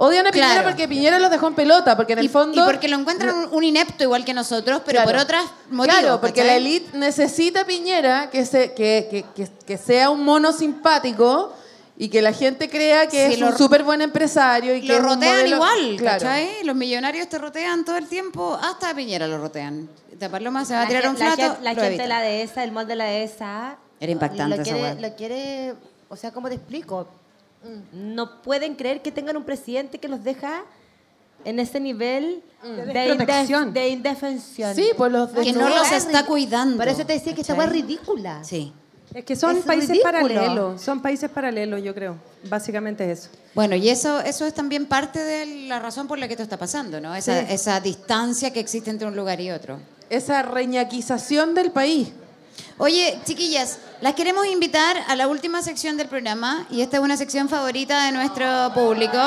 Odian a Piñera Claro. porque Piñera los dejó en pelota, porque en el y, fondo y porque lo encuentran un, un inepto igual que nosotros, pero Claro. por otras motivos. Claro, porque ¿cachai? la élite necesita a Piñera que, se, que, que, que, que sea un mono simpático y que la gente crea que Sí, es lo- un súper buen empresario y que Lo es un rotean modelo- igual, Claro. ¿cachai? Los millonarios te rotean todo el tiempo, hasta a Piñera lo rotean. De Paloma se va a La tirar un la flato, gen- La, lo gente evita. de la dehesa, el molde de la dehesa. Era impactante lo esa quiere, weá. lo quiere, o sea, ¿cómo te explico? No pueden creer que tengan un presidente que los deja en ese nivel de, desprotección. indef- de indefensión. Sí, pues los Que no los está cuidando, Por eso te decía que esta es ridícula. Sí. Es que son Es países ridículo. paralelos. Son países paralelos, yo creo. Básicamente es eso. Bueno, y eso, eso es también parte de la razón por la que esto está pasando, ¿no? Esa, esa distancia que existe entre un lugar y otro. Esa reñaquización del país. Oye, chiquillas, las queremos invitar a la última sección del programa y esta es una sección favorita de nuestro público.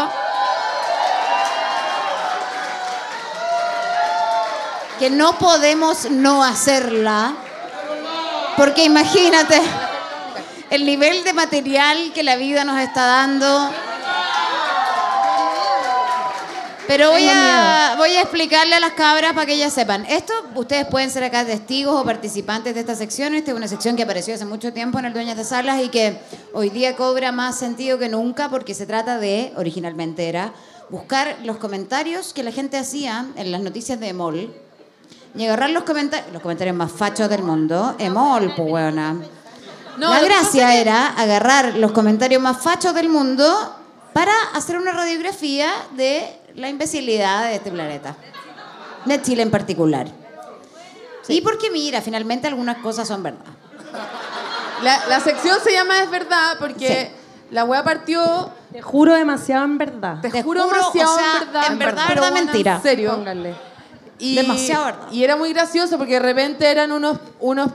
Que no podemos no hacerla, porque imagínate el nivel de material que la vida nos está dando. Pero voy a, voy a explicarle a las cabras para que ellas sepan. Esto, ustedes pueden ser acá testigos o participantes de esta sección. Esta es una sección que apareció hace mucho tiempo en el Dueñas de Salas y que hoy día cobra más sentido que nunca porque se trata de, originalmente era, buscar los comentarios que la gente hacía en las noticias de Emol y agarrar los comentarios, los comentarios más fachos del mundo. Emol, pues weona. La gracia era agarrar los comentarios más fachos del mundo para hacer una radiografía de la imbecilidad de este planeta. De Chile en particular. Y porque, mira, finalmente algunas cosas son verdad. La, la sección se llama Es verdad porque la wea partió, Te juro demasiado en verdad. te, Te juro juro, demasiado o sea, en verdad. en verdad, pero verdad, mentira. En serio. Y, Demasiado verdad. Y era muy gracioso porque de repente eran unos, unos,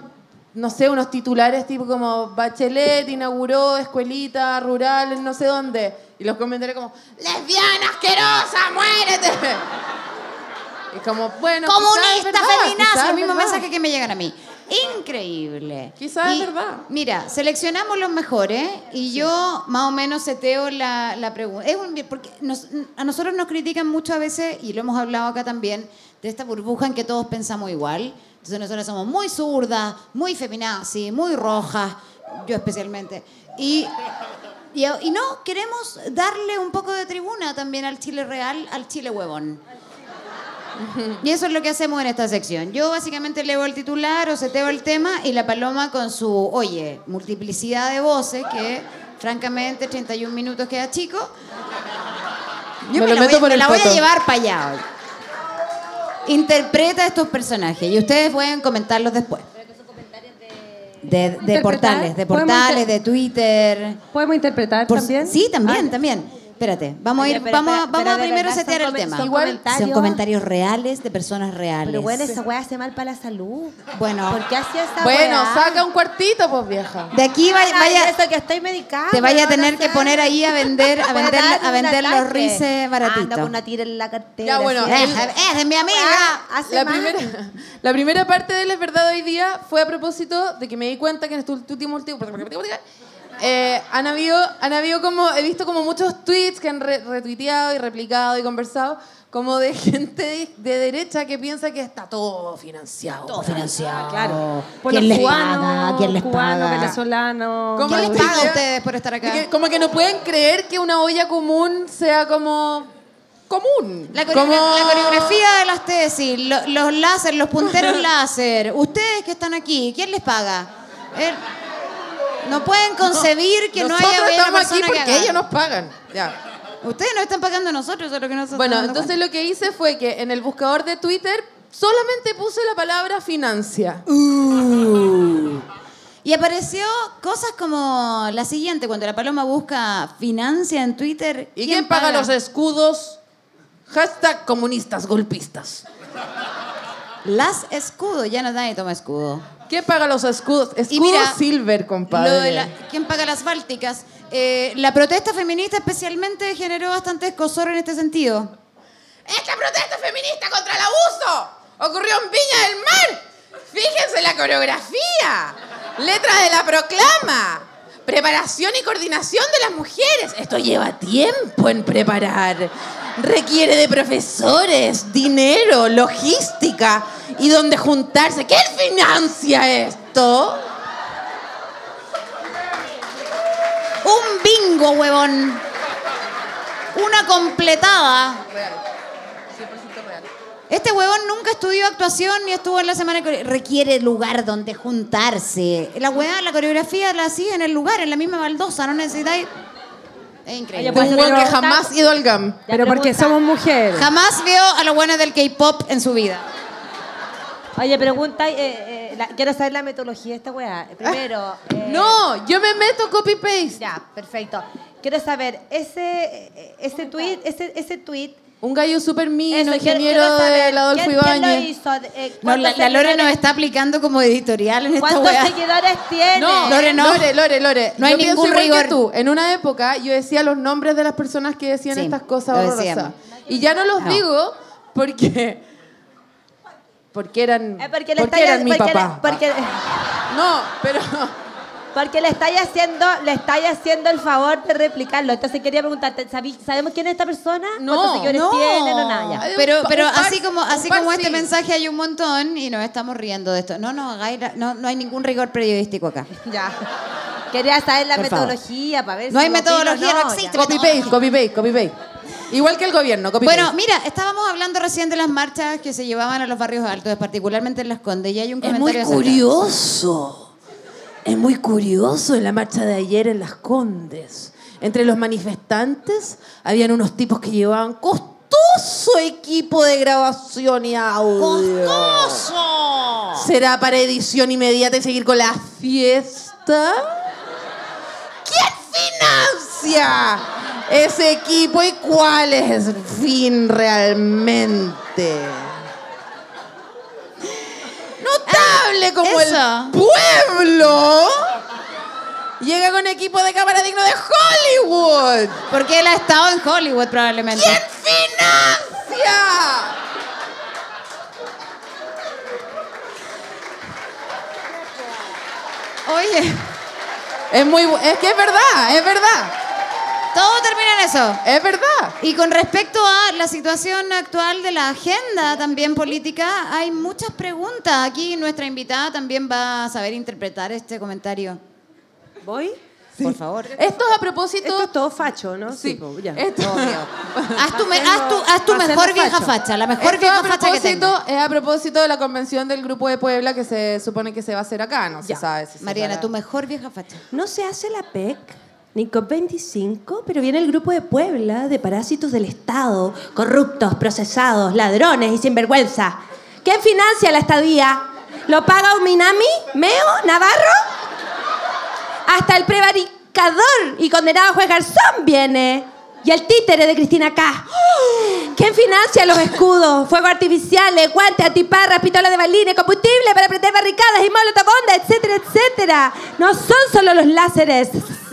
no sé, unos titulares tipo como Bachelet inauguró escuelita rural en no sé dónde. Y los comentarios como, lesbiana asquerosa, muérete. Y como, bueno, Comunista, quizás feminazi, mismos verdad. mensajes que me llegan a mí. Increíble. Quizás es verdad. Mira, seleccionamos los mejores y yo más o menos seteo la, la pregunta. Es un- porque nos- a nosotros nos critican mucho a veces, y lo hemos hablado acá también, de esta burbuja en que todos pensamos igual. Entonces nosotros somos muy zurdas, muy feminazi, muy rojas, yo especialmente. Y, y, y no, queremos darle un poco de tribuna también al Chile real, al Chile huevón. Y eso es lo que hacemos en esta sección. Yo básicamente leo el titular o seteo el tema y la paloma con su, oye, multiplicidad de voces que francamente 31 minutos queda chico. Yo Me me, lo la, meto voy, por me el la voy a llevar para allá Interpreta estos personajes y ustedes pueden comentarlos después. De, portales, de ¿Podemos portales, de Twitter. ¿Podemos interpretar Por- también? Sí, también, Ah, también. Espérate, vamos a ir, pero vamos, a- espera, vamos pero a de primero verdad setear son el tema. son Igual- comentarios- Son comentarios reales de personas reales. Pero bueno, esa weá hace mal para la salud. Bueno. ¿Por qué hacía esa Bueno, weá? saca un cuartito, pues vieja. De aquí va- Ay, vaya, eso que estoy medicada. te vaya a tener que poner ahí a vender, a (laughs) vender, a vender los rices baratitos. Anda con una tira en la cartera. Ya, bueno, así. El- eh, es mi amiga. Weá, hace La mal. primera, (laughs) la primera parte de la verdad hoy día fue a propósito de que me di cuenta que en este último último eh, han habido han habido como he visto como muchos tweets que han re- retuiteado y replicado y conversado como de (laughs) gente de, de derecha que piensa que está todo financiado. Todo financiado. Claro. Por ¿Quién los les cubanos, paga? ¿Quién les cubanos, paga? venezolanos. ¿Cómo ¿Quién les paga a ustedes por estar acá? Que- como que no pueden creer que una olla común sea como común. La, coreogra- Como- la coreografía de las tesis, lo- los láser, los punteros (laughs) láser. Ustedes que están aquí, ¿quién les paga? Eh, no pueden concebir que no Nosotros haya una estamos aquí que porque haga. ellos nos pagan. Ya. Ustedes nos están pagando a nosotros, es lo que nosotros Bueno, entonces lo que hice fue que en el buscador de Twitter solamente puse la palabra financia. Y apareció cosas como la siguiente, cuando la paloma busca financia en Twitter. ¿Y quién paga los escudos? Hashtag comunistas golpistas. Las escudos, ya no nadie toma escudo. ¿Quién paga los escudos? Y Escudo mira, silver, compadre. Lo de la- ¿Quién paga las bálticas? Eh, la protesta feminista especialmente generó bastante escosor en este sentido. Esta protesta feminista contra el abuso ocurrió en Viña del Mar. Fíjense la coreografía, letra de la proclama, preparación y coordinación de las mujeres. Esto lleva tiempo en preparar. Requiere de profesores, dinero, logística y donde juntarse. ¿Quién financia esto? Un bingo, huevón. Una completada. Este huevón nunca estudió actuación ni estuvo en la semana de Requiere lugar donde juntarse. La hueá, la coreografía la hacía en el lugar, en la misma baldosa, no necesitáis. Es increíble. Pues, Un buen que pero- jamás ido al GAM. Ya Pero porque somos mujeres. Jamás vio a los buenos del K-pop en su vida. Oye, pregunta, eh, eh, la- quiero saber la metodología de esta weá. Primero. (laughs) eh, No, yo me meto copy-paste. Ya, perfecto. Quiero saber, ese, eh, ese tweet, ese, ese tweet. Un gallo súper eso, quiero- ingeniero quiero saber, del Adolfo ¿quién, ¿Quién lo Ibáñez. hizo? Eh, No, ¿cuántos la, la Lore nos seguidores- está aplicando como editorial en esta ¿Cuántos hueá. seguidores tiene? No, Lore, no. Lore, Lore, Lore. No hay Yo pienso ningún igual rigor. que tú. En una época yo decía los nombres de las personas que decían Sí, estas cosas lo horrorosas. decíamos. Y ya no los No. digo porque porque eran Eh, porque le porque estáis- eran mi porque le- papá. porque- No, pero Porque le estáis haciendo, le estáis haciendo el favor de replicarlo. Entonces quería preguntarte, ¿sabí- ¿sabemos quién es esta persona? No, ¿Cuántos seguidores no. tiene? No, nada, ya. Pero, pa- pero un par- así como, un así par como este sí. mensaje hay un montón y nos estamos riendo de esto. No, no, hagáis la- no, no hay ningún rigor periodístico acá. (laughs) Ya. Quería saber la Por favor. metodología para ver No si hay opino o metodología, no existe. copy paste, copy paste, copy paste. Igual que el gobierno, copy Bueno, paste. mira, estábamos hablando recién de las marchas que se llevaban a los barrios altos, particularmente en Las Condes, y hay un Es comentario muy acerca- curioso. Es muy curioso en la marcha de ayer en Las Condes. Entre los manifestantes habían unos tipos que llevaban costoso equipo de grabación y audio. ¡Costoso! ¿Será para edición inmediata y seguir con la fiesta? ¿Quién financia ese equipo y cuál es el fin realmente? Notable como eso. el pueblo llega con equipo de cámara digno de Hollywood. Porque él ha estado en Hollywood probablemente. ¿Quién financia? Oye, Es muy es que es verdad, es verdad. Todo termina en eso. Es verdad. Y con respecto a la situación actual de la agenda también política, hay muchas preguntas. Aquí nuestra invitada también va a saber interpretar este comentario. ¿Voy? Por favor. Esto es a propósito Esto es todo facho, ¿no? Sí, po, ya. esto- (laughs) Haz tu, me- haz tu, haz tu mejor vieja facho. facha, la mejor Esto vieja facha que tengas. es a propósito de la convención del Grupo de Puebla que se supone que se va a hacer acá, no se sabe si se Mariana, hará. tu mejor vieja facha. No se hace la PEC ni COP25, pero viene el grupo de Puebla de parásitos del Estado, corruptos, procesados, ladrones y sinvergüenza. ¿Quién financia la estadía? ¿Lo paga un Minami? ¿Meo? ¿Navarro? Hasta el prevaricador y condenado juez Garzón viene. Y el títere de Cristina K. ¿Quién financia los escudos, fuegos artificiales, guantes, antiparras, pistolas de balines, combustible para prender barricadas y molotov etcétera, etcétera? No son solo los láseres.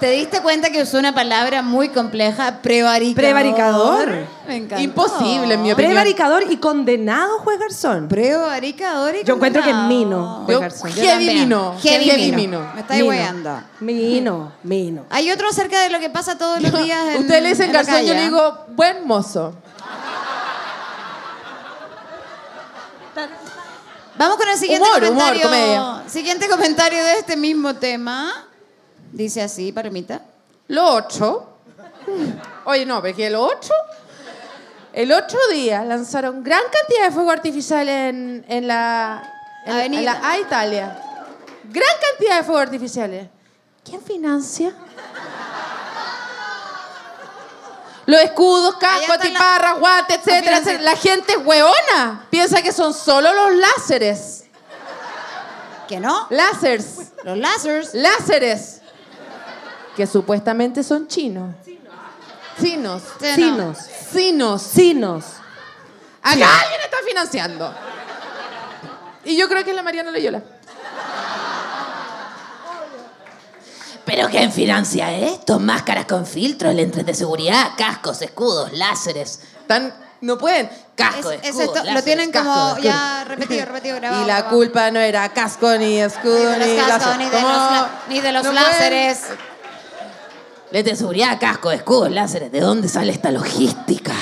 ¿Te diste cuenta que usó una palabra muy compleja? Prevaricador. Prevaricador. Me encantó. Imposible, en mi opinión. Prevaricador y condenado juez Garzón. Prevaricador y Yo encuentro que es condenado. mino, juez Garzón. Yo Heavy también. mino. Heavy, Heavy mino. mino. Me estáis Mino. weando. Mino, mino. Hay otro acerca de lo que pasa todos los (laughs) días en Usted le dicen en garzón, yo le ¿eh? digo, buen mozo. Vamos con el siguiente Humor, humor, comentario. comedia. Siguiente comentario de este mismo tema. Dice así, Palomita. Lo ocho. (laughs) Oye, no, porque el 8. El otro día lanzaron gran cantidad de fuego artificial en, en la. En, Avenida. en la A Italia. Gran cantidad de fuegos artificiales. ¿Quién financia? Los escudos, Allá casco, están antiparras, guantes, etcétera. La gente es hueona. Piensa que son solo los láseres. ¿Que no? Láseres. Los láseres. Láseres. Que supuestamente son chinos. Chinos. Sinos. Sinos. Sinos. Acá alguien está financiando. Y yo creo que es la Mariana Loyola. ¿Pero quién financia esto? Máscaras con filtros, lentes de seguridad, cascos, escudos, láseres. Tan, no pueden. Casco, Es- es escudo, esto, lo láseres, tienen casco, como escudo. ya repetido, (laughs) repetido, grabado. Y la grabado. culpa no era casco, ni escudo, Ni de los ni de los, la- ni de los No pueden. Lentes de seguridad, casco, escudos, láseres. ¿De dónde sale esta logística?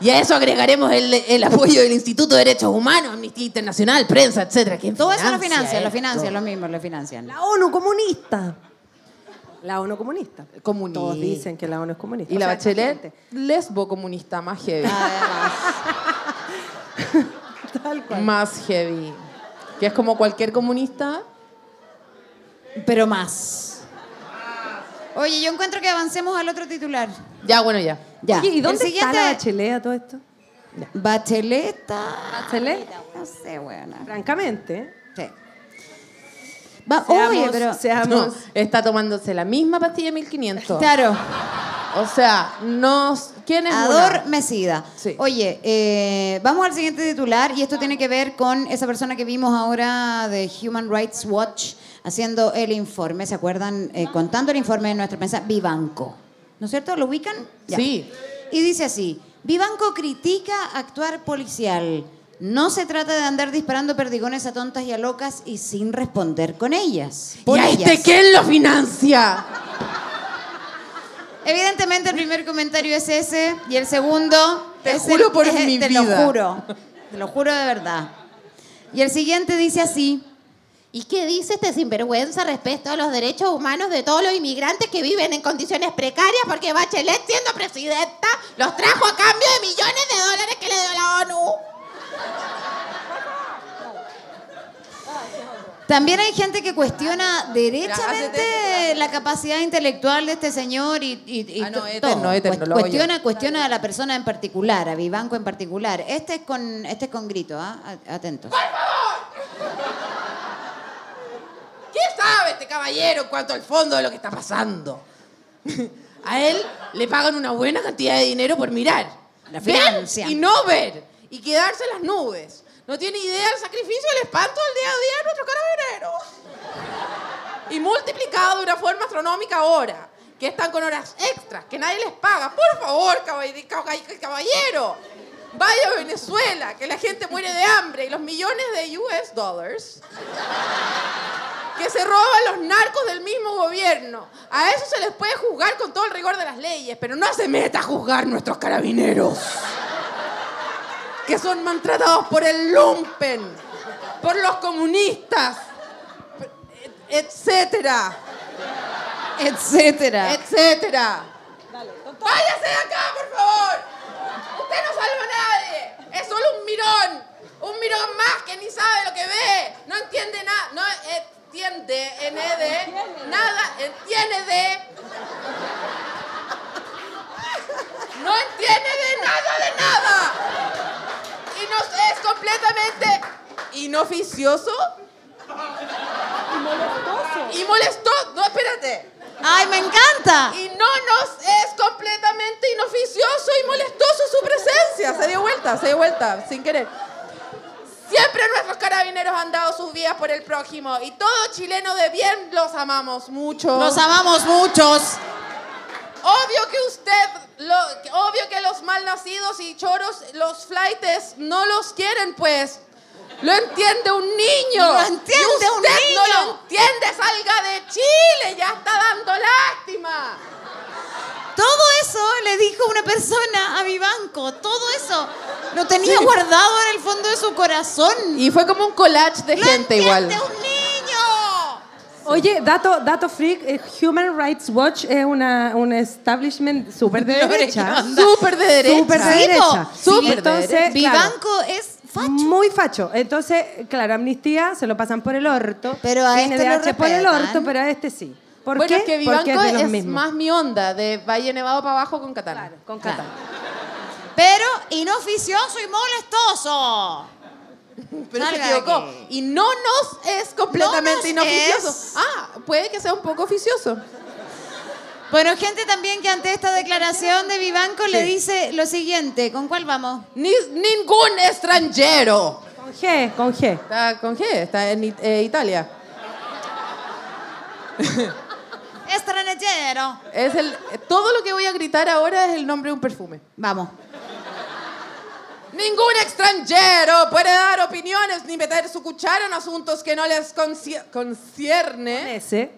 Y a eso agregaremos el, el apoyo del Instituto de Derechos Humanos, Amnistía Internacional, prensa, etcétera. ¿Quién Todo eso lo financia financian, lo financian, lo mismo, lo financian. La ONU comunista. La ONU comunista. Comunista. Todos dicen que la ONU es comunista. Y O la sea, Bachelet, lesbo comunista, más heavy. Además. (laughs) Tal cual. Más heavy. Que es como cualquier comunista. Pero más. Oye, yo encuentro que avancemos al otro titular. Ya, bueno, ya. Ya. Oye, ¿y dónde El siguiente- está la Bachelet a todo esto? Bacheleta. ¿Bachelet? No sé, buena. Francamente. ¿eh? Sí. Va- Seamos, oye, pero. No, seamos está tomándose la misma pastilla 1500. Claro, O sea, no, ¿quién es una? adormecida. Sí. Oye, eh, vamos al siguiente titular y esto tiene que ver con esa persona que vimos ahora de Human Rights Watch haciendo el informe, ¿se acuerdan? Eh, contando el informe de nuestra prensa, Vivanco. ¿No es cierto? ¿Lo ubican? Ya. Sí. Y dice así, Vivanco critica actuar policial. No se trata de andar disparando perdigones a tontas y a locas y sin responder con ellas. Por ¿Y a ellas. este quién lo financia? Evidentemente el primer comentario es ese y el segundo Te es juro el- por es- mi te vida. lo juro. Te lo juro de verdad. Y el siguiente dice así, ¿Y qué dice este sinvergüenza respecto a los derechos humanos de todos los inmigrantes que viven en condiciones precarias? Porque Bachelet, siendo presidenta, los trajo a cambio de millones de dólares que le dio la ONU. También hay gente que cuestiona derechamente la capacidad intelectual de este señor y, y- y Ah, no, to- eterno, todo. eterno, Cuest- lo hago cuestiona, cuestiona a la persona en particular, a Vivanco en particular. Este es con, este es con grito, ¿ah? Atentos. ¿Qué sabe este caballero en cuanto al fondo de lo que está pasando? (laughs) A él le pagan una buena cantidad de dinero por mirar. La Ver financian. y no ver. Y quedarse en las nubes. No tiene idea del sacrificio y el espanto del día a día de nuestros carabineros. Y multiplicado de una forma astronómica ahora. Que están con horas extras, que nadie les paga. Por favor, caball- caball- caballero. Vaya a Venezuela, que la gente muere de hambre y los millones de US dollars que se roban los narcos del mismo gobierno. A eso se les puede juzgar con todo el rigor de las leyes, pero no se meta a juzgar nuestros carabineros. Que son maltratados por el lumpen, por los comunistas, et- etcétera, Etcétera. etcétera. Váyase de acá, por favor. Usted no salva a nadie. Es solo un mirón. Un mirón más que ni sabe lo que ve. No entiende nada. No entiende, N de nada. Entiende de. No entiende de nada, de nada. Y inoficioso y molestoso. No, espérate. ¡Ay, me encanta! Y no nos es completamente inoficioso y molestoso su presencia. Se dio vuelta, se dio vuelta, sin querer. Siempre nuestros carabineros han dado sus vidas por el prójimo y todo chileno de bien los amamos mucho. Los amamos muchos. Obvio que usted, lo- obvio que los malnacidos y choros, los flightes, no los quieren, pues. Lo entiende un niño. Lo entiende Y un usted no niño. lo entiende, salga de Chile, ya está dando lástima. Todo eso le dijo una persona a Vivanco. Todo eso lo tenía guardado en el fondo de su corazón. Y fue como un collage de ¡Lo gente igual. un niño! Oye, dato, dato freak, eh, Human Rights Watch es una, un establishment súper de (laughs) derecha. Súper de derecha. Súper de Sí, derecha. Súper de Entonces, derecha. claro, Vivanco es facho. Muy facho. Entonces, claro, amnistía se lo pasan por el orto. Pero a este lo NDH por el orto, pero a este sí. ¿Por bueno, qué? es que Porque Vivanco es mismos. más mi onda, de Valle Nevado para abajo con Catán. Con Catán. Pero inoficioso y molestoso. Pero se equivocó. Y no nos es completamente No nos inoficioso. es. Ah, puede que sea un poco oficioso. Bueno, gente también que ante esta declaración de Vivanco le dice lo siguiente. ¿Con cuál vamos? Ni- ningún extranjero. Con G, con G. Está con G, está en eh, Italia. (laughs) Extranjero. Es el, todo lo que voy a gritar ahora es el nombre de un perfume. Vamos. Ningún extranjero puede dar opiniones ni meter su cuchara en asuntos que no les conci- concierne. Ese.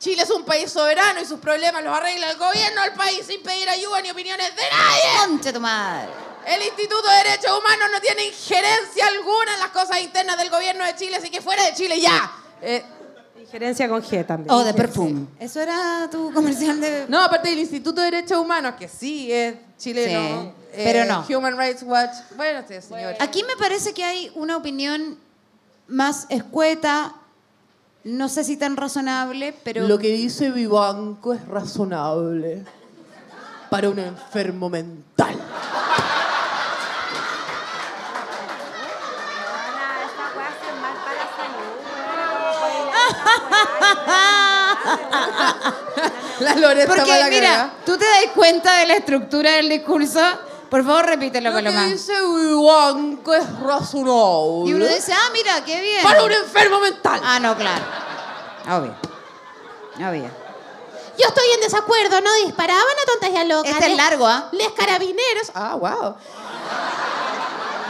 Chile es un país soberano y sus problemas los arregla el gobierno del país sin pedir ayuda ni opiniones de nadie. Concha tu madre. El Instituto de Derechos Humanos no tiene injerencia alguna en las cosas internas del gobierno de Chile, así que fuera de Chile ya. Eh, Injerencia con G también. O de perfume. Eso era tu comercial de... no, aparte del Instituto de Derechos Humanos, que sí es chileno. Sí, eh, pero no. Human Rights Watch. Bueno, sí, señor. Aquí me parece que hay una opinión más escueta, no sé si tan razonable, pero... Lo que dice Vivanco es razonable para un enfermo mental. (laughs) La Loreta Porque, mira, tú te das cuenta de la estructura del discurso. Por favor, repítelo, Lo que Paloma. dice Vivanco es razonable. Y uno dice, ah, mira, qué bien. para un enfermo mental. Ah, no, claro. Obvio. Obvio. Yo estoy en desacuerdo, no disparaban a tontas y a locas. Este es largo, ¿ah? Les carabineros, Ah, wow.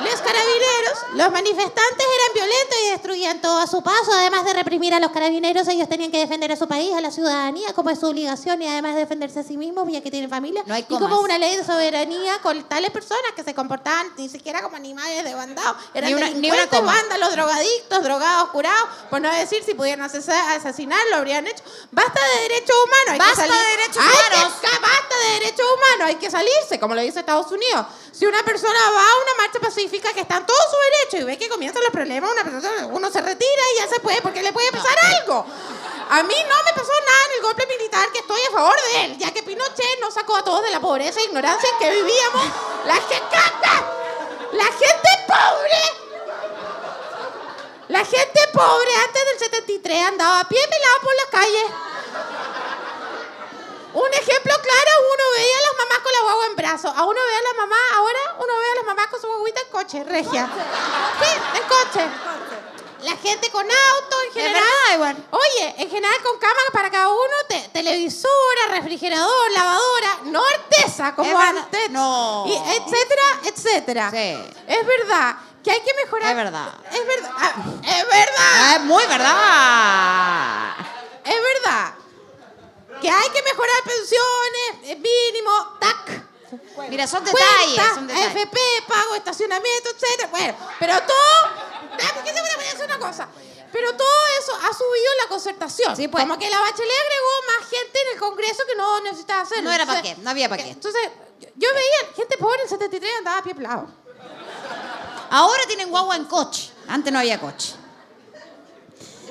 Los carabineros, los manifestantes eran violentos y destruían todo a su paso. Además de reprimir a los carabineros, ellos tenían que defender a su país, a la ciudadanía, como es su obligación, y además de defenderse a sí mismos, ya que tienen familia. No hay y como una ley de soberanía con tales personas que se comportaban ni siquiera como animales de bandado. Eran Ni una- ni una vándalos, drogadictos, drogados, curados. Por no decir si pudieran asesinar, lo habrían hecho. Basta de derechos humanos. hay que Basta salir- de derechos Hay que humanos. Basta de derechos humanos, hay que salirse, como lo dice Estados Unidos. Si una persona va a una marcha pacífica que está en todo su derecho y ve que comienzan los problemas, una persona, uno se retira y ya se puede, porque le puede pasar algo. A mí no me pasó nada en el golpe militar, que estoy a favor de él, ya que Pinochet nos sacó a todos de la pobreza e ignorancia en que vivíamos. La gente, la gente pobre la gente pobre antes del 73 andaba a pie pelado por las calles. Un ejemplo claro, uno veía a las mamás con la guagua en brazos. A uno ve a la mamá, ahora uno ve a las mamás con su guaguita en coche, regia. Sí, en coche. La gente con auto en general. verdad, igual. Oye, en general con cámara para cada uno, te- televisora, refrigerador, lavadora, no artesa como antes. No. Y etcétera, etcétera. Sí. Es verdad que hay que mejorar. Es verdad. Es verdad. Ah, Es verdad. Ah, es muy verdad. Es verdad. Que hay que mejorar pensiones, mínimo, tac. Mira, son detalles. Cuenta, Son detalles. AFP, pago, estacionamiento, etcétera. Bueno, pero todo. ¿Por qué se a decir una cosa? Pero todo eso ha subido la concertación. Sí, pues. Como que la Bachelet agregó más gente en el Congreso que no necesitaba hacer. No era pa' Entonces, qué, no había pa' qué. Entonces, yo- veía gente pobre en 73 andaba a pie pelado. Ahora tienen guagua en coche. Antes no había coche.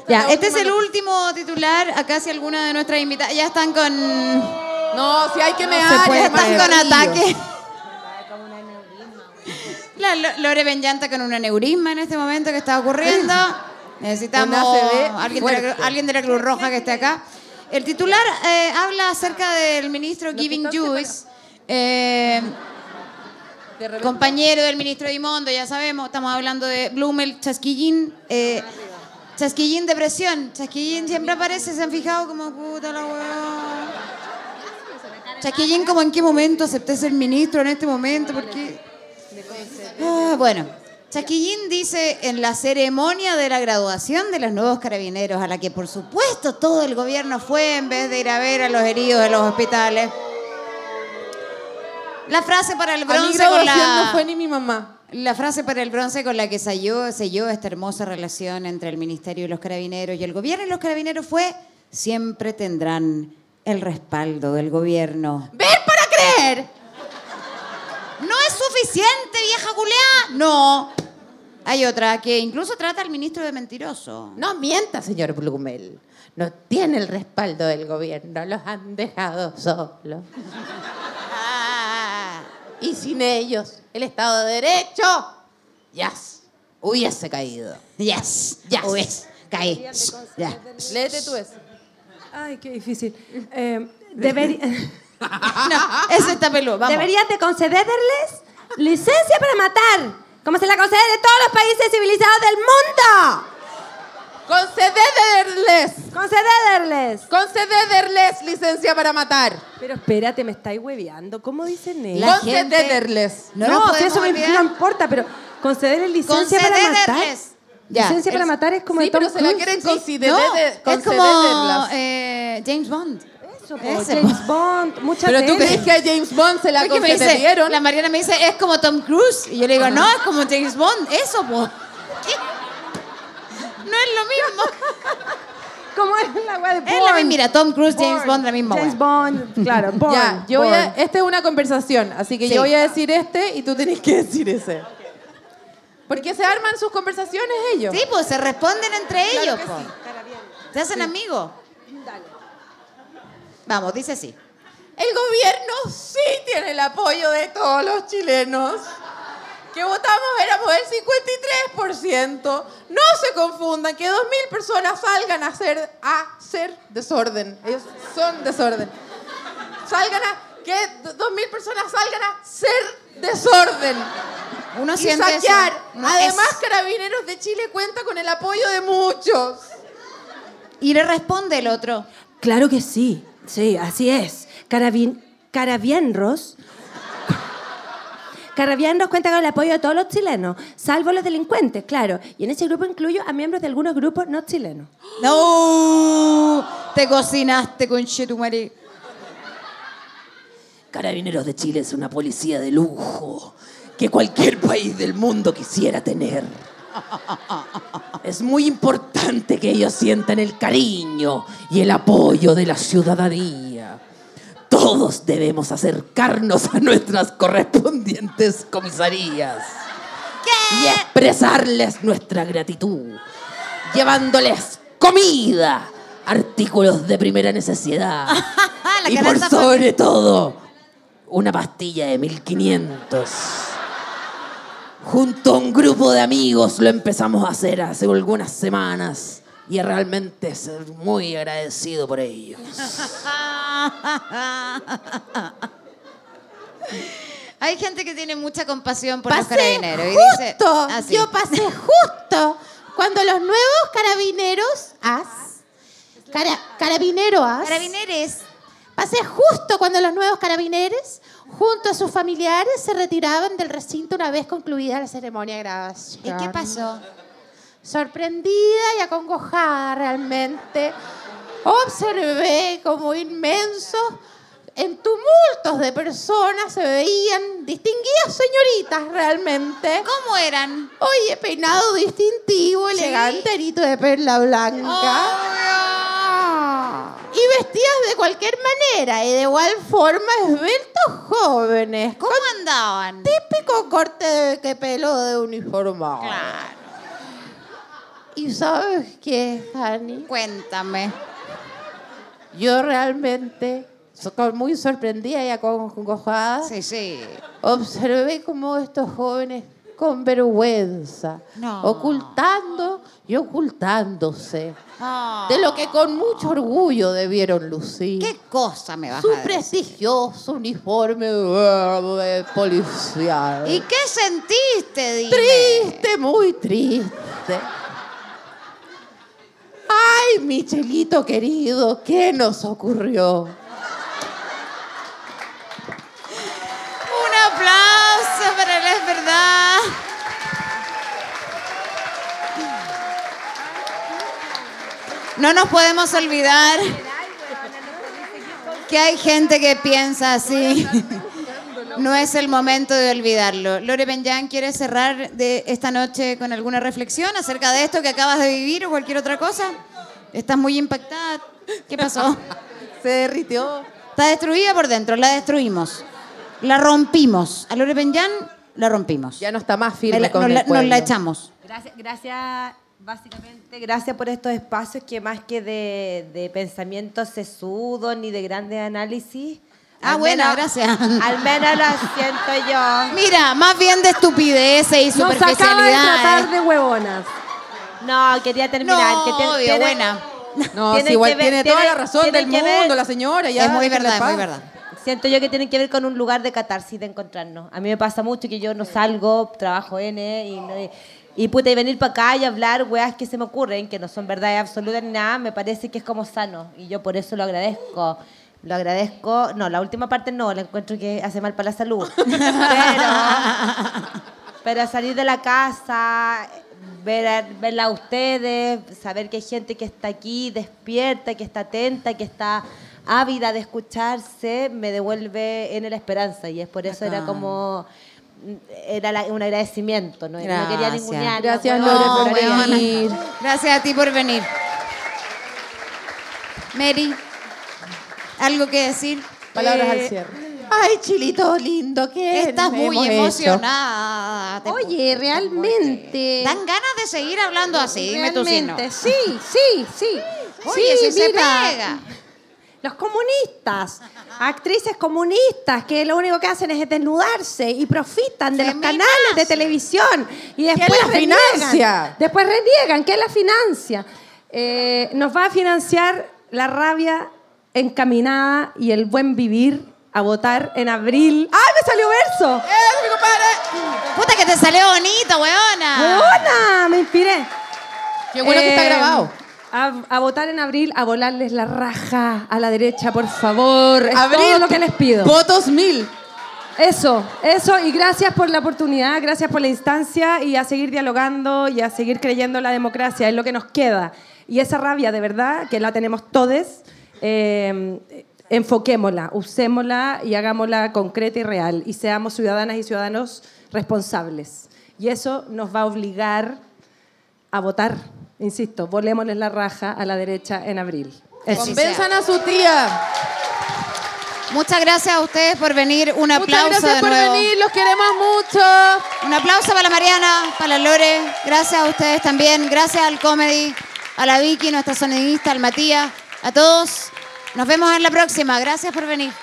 Ya, este es el último titular. Acá si alguna de nuestras invitadas ya están con No, si hay que puede es más están con ataque. (laughs) La Lo- Lore Benllanta con un aneurisma en este momento que está ocurriendo. (laughs) Necesitamos alguien de, la, alguien de la Cruz Roja que esté acá. El titular eh, habla acerca del ministro Giving Juice. eh, compañero del ministro Dimondo, ya sabemos, estamos hablando de Blumel, Chasquillín, eh, Chasquillín depresión, Chasquillín siempre aparece, se han fijado como puta la weá. Chasquillín como en qué momento acepté ser ministro en este momento, porque... Ah, bueno, Chasquillín dice en la ceremonia de la graduación de los nuevos carabineros, a la que por supuesto todo el gobierno fue en vez de ir a ver a los heridos de los hospitales. La frase para el A mi bronce con graduación la... no fue ni mi mamá. La frase para el bronce con la que selló, selló esta hermosa relación entre el Ministerio y los Carabineros y el gobierno y los Carabineros fue siempre tendrán el respaldo del gobierno. ¡Ver para creer! ¿No es suficiente, vieja culeá? No. Hay otra que incluso trata al ministro de mentiroso. No mienta, señor Blumel. No tiene el respaldo del gobierno. Los han dejado solos. Y sin ellos, el Estado de Derecho, ya hubiese caído. Yes. Yes. Yes. Caí. Ya. Léete tú eso. Ay, qué difícil. Eh, deberi- (laughs) No, ese está peludo. Vamos. Deberían de concederles licencia para matar, como se la concede en todos los países civilizados del mundo. Concederles. Concederles. Concederles licencia para matar. Pero espérate, me estáis hueveando. ¿Cómo dicen eso? La gente- Concederles. No, eso me- no importa, pero concederles licencia para matar. Concederles. Ya, licencia para matar es como sí, Tom pero se la Cruise. quieren Sí, no, de- es como eh, James Bond. Eso, po, Ese, James Bond, mucha Pero tú crees que a James Bond se la concedieron. la Mariana me dice, es como Tom Cruise. Y yo le digo, no, es como James Bond. Eso. ¿Qué? Es lo mismo. (laughs) ¿Cómo es la weá de Bond? Es la misma. Mira, Tom Cruise, James Bond, la misma James. Bond, claro, Bond. (laughs) Ya, yo voy a, esta es una conversación, así que Sí. yo voy a decir este y tú tenés que decir ese. Porque se arman sus conversaciones ellos. Sí, pues se responden entre Claro ellos, que po. sí. Se hacen amigos. Vamos, dice así. El gobierno sí tiene el apoyo de todos los chilenos. Que votamos éramos el 53%. No se confundan que 2.000 personas salgan a hacer, a hacer desorden. Ellos son desorden. Salgan a. Que 2.000 personas salgan a ser desorden. Uno y siente eso. saquear. Uno Además, es- Carabineros de Chile cuenta con el apoyo de muchos. Y le responde el otro. Claro que sí, sí, así es. Carabin, Carabienros. Carabienros cuenta con el apoyo de todos los chilenos, salvo los delincuentes, claro. Y en ese grupo incluyo a miembros de algunos grupos no chilenos. No, te cocinaste con Chetumare. Carabineros de Chile es una policía de lujo que cualquier país del mundo quisiera tener. Es muy importante que ellos sientan el cariño y el apoyo de la ciudadanía. Todos debemos acercarnos a nuestras correspondientes comisarías y expresarles nuestra gratitud, llevándoles comida, artículos de primera necesidad (laughs) y por sobre todo una pastilla de 1500. Junto a un grupo de amigos lo empezamos a hacer hace algunas semanas y realmente ser muy agradecido por ello. (laughs) Hay gente que tiene mucha compasión por los carabineros. y dice, justo, así. yo pasé justo cuando los nuevos carabineros, as, cara, carabinero as, Carabineres. pasé justo cuando los nuevos carabineros, junto a sus familiares, se retiraban del recinto una vez concluida la ceremonia de grabación. ¿Y qué pasó? Sorprendida y acongojada realmente, observé como inmensos, en tumultos de personas se veían distinguidas señoritas realmente. ¿Cómo eran? Oye, peinado distintivo, elegante, arito de perla blanca. Y vestidas de cualquier manera y de igual forma esbeltos jóvenes. ¿Cómo andaban? Típico corte de que pelo de uniformado. Claro. ¿Y sabes qué, Hani? Cuéntame. Yo realmente, muy sorprendida y acongojada, Sí, sí. observé cómo estos jóvenes con vergüenza, No. ocultando y ocultándose Ah. de lo que con mucho orgullo debieron lucir. ¿Qué cosa me vas Su a decir? prestigioso uniforme policial. ¿Y qué sentiste, dime? Triste, muy triste. Ay, Michelito querido, ¿qué nos ocurrió? Un aplauso para la verdad. No nos podemos olvidar que hay gente que piensa así. No es el momento de olvidarlo. Lore Benjan, ¿quieres cerrar de esta noche con alguna reflexión acerca de esto que acabas de vivir o cualquier otra cosa? ¿Estás muy impactada? ¿Qué pasó? (laughs) Se derritió. Está destruida por dentro, la destruimos. La rompimos. A Lore Benjan la rompimos. Ya no está más Me firme la- con nos, el la, nos pueblo. la echamos. Gracias, gracias, básicamente, gracias por estos espacios que más que de, de pensamientos sesudos ni de grandes análisis. Ah, menos- gracias. Al menos lo siento yo. Mira, más bien de estupideces y Nos acaba de tratar de huevonas. No, quería terminar. No, que tiene- obvio, tiene- buena. No, tiene sí, igual que ver- tiene toda la razón del que ver- mundo, la señora. Ya, es muy déjenla verdad, en es muy paz. verdad. Siento yo que tiene que ver con un lugar de catarsis, de encontrarnos. A mí me pasa mucho que yo no salgo, trabajo N y, no- y puta, y venir para acá y hablar weas que se me ocurren, que no son verdades absolutas ni nada, me parece que es como sano. Y yo por eso lo agradezco. Lo agradezco. No, la última parte no, la encuentro que hace mal para la salud. (laughs) Pero, pero salir de la casa, ver a, verla a ustedes, saber que hay gente que está aquí despierta, que está atenta, que está ávida de escucharse, me devuelve en la esperanza. Y es por eso era como. Era la- un agradecimiento, no, no quería Gracias. ningunear. Gracias, no, Lore, no, por venir. Gracias a ti por venir. Mary, ¿algo que decir? Palabras Eh, al cierre. Ay, Chilito lindo, ¿qué Estás muy hecho? emocionada. Oye, realmente. Dan ganas de seguir hablando así, dime tú si no. realmente, sí, sí, sí. Oye, sí, si se pega. Los comunistas, actrices comunistas que lo único que hacen es desnudarse y profitan de los canales de televisión y después la reniegan. financia? Después reniegan, ¿quién la financia? Eh, nos va a financiar la rabia encaminada y el buen vivir a votar en abril. ¡Ay, me salió verso! Puta que te salió bonito, weona. ¡Buena! Me inspiré. Qué bueno que está Eh, grabado. A, a votar en abril, a volarles la raja a la derecha, por favor. Es todo lo que les pido. Votos mil. Eso, eso, y gracias por la oportunidad, gracias por la instancia y a seguir dialogando y a seguir creyendo en la democracia, es lo que nos queda. Y esa rabia, de verdad, que la tenemos todos, eh, enfoquémosla, usémosla y hagámosla concreta y real y seamos ciudadanas y ciudadanos responsables. Y eso nos va a obligar a votar, insisto, volémosles la raja a la derecha en abril. Convenzan a su tía. Muchas gracias a ustedes por venir. Un Muchas aplauso gracias de por nuevo. venir, los queremos mucho. Un aplauso para la Mariana, para la Lore. Gracias a ustedes también. Gracias al Comedy, a la Vicky, nuestra sonidista, al Matías, a todos. Nos vemos en la próxima. Gracias por venir.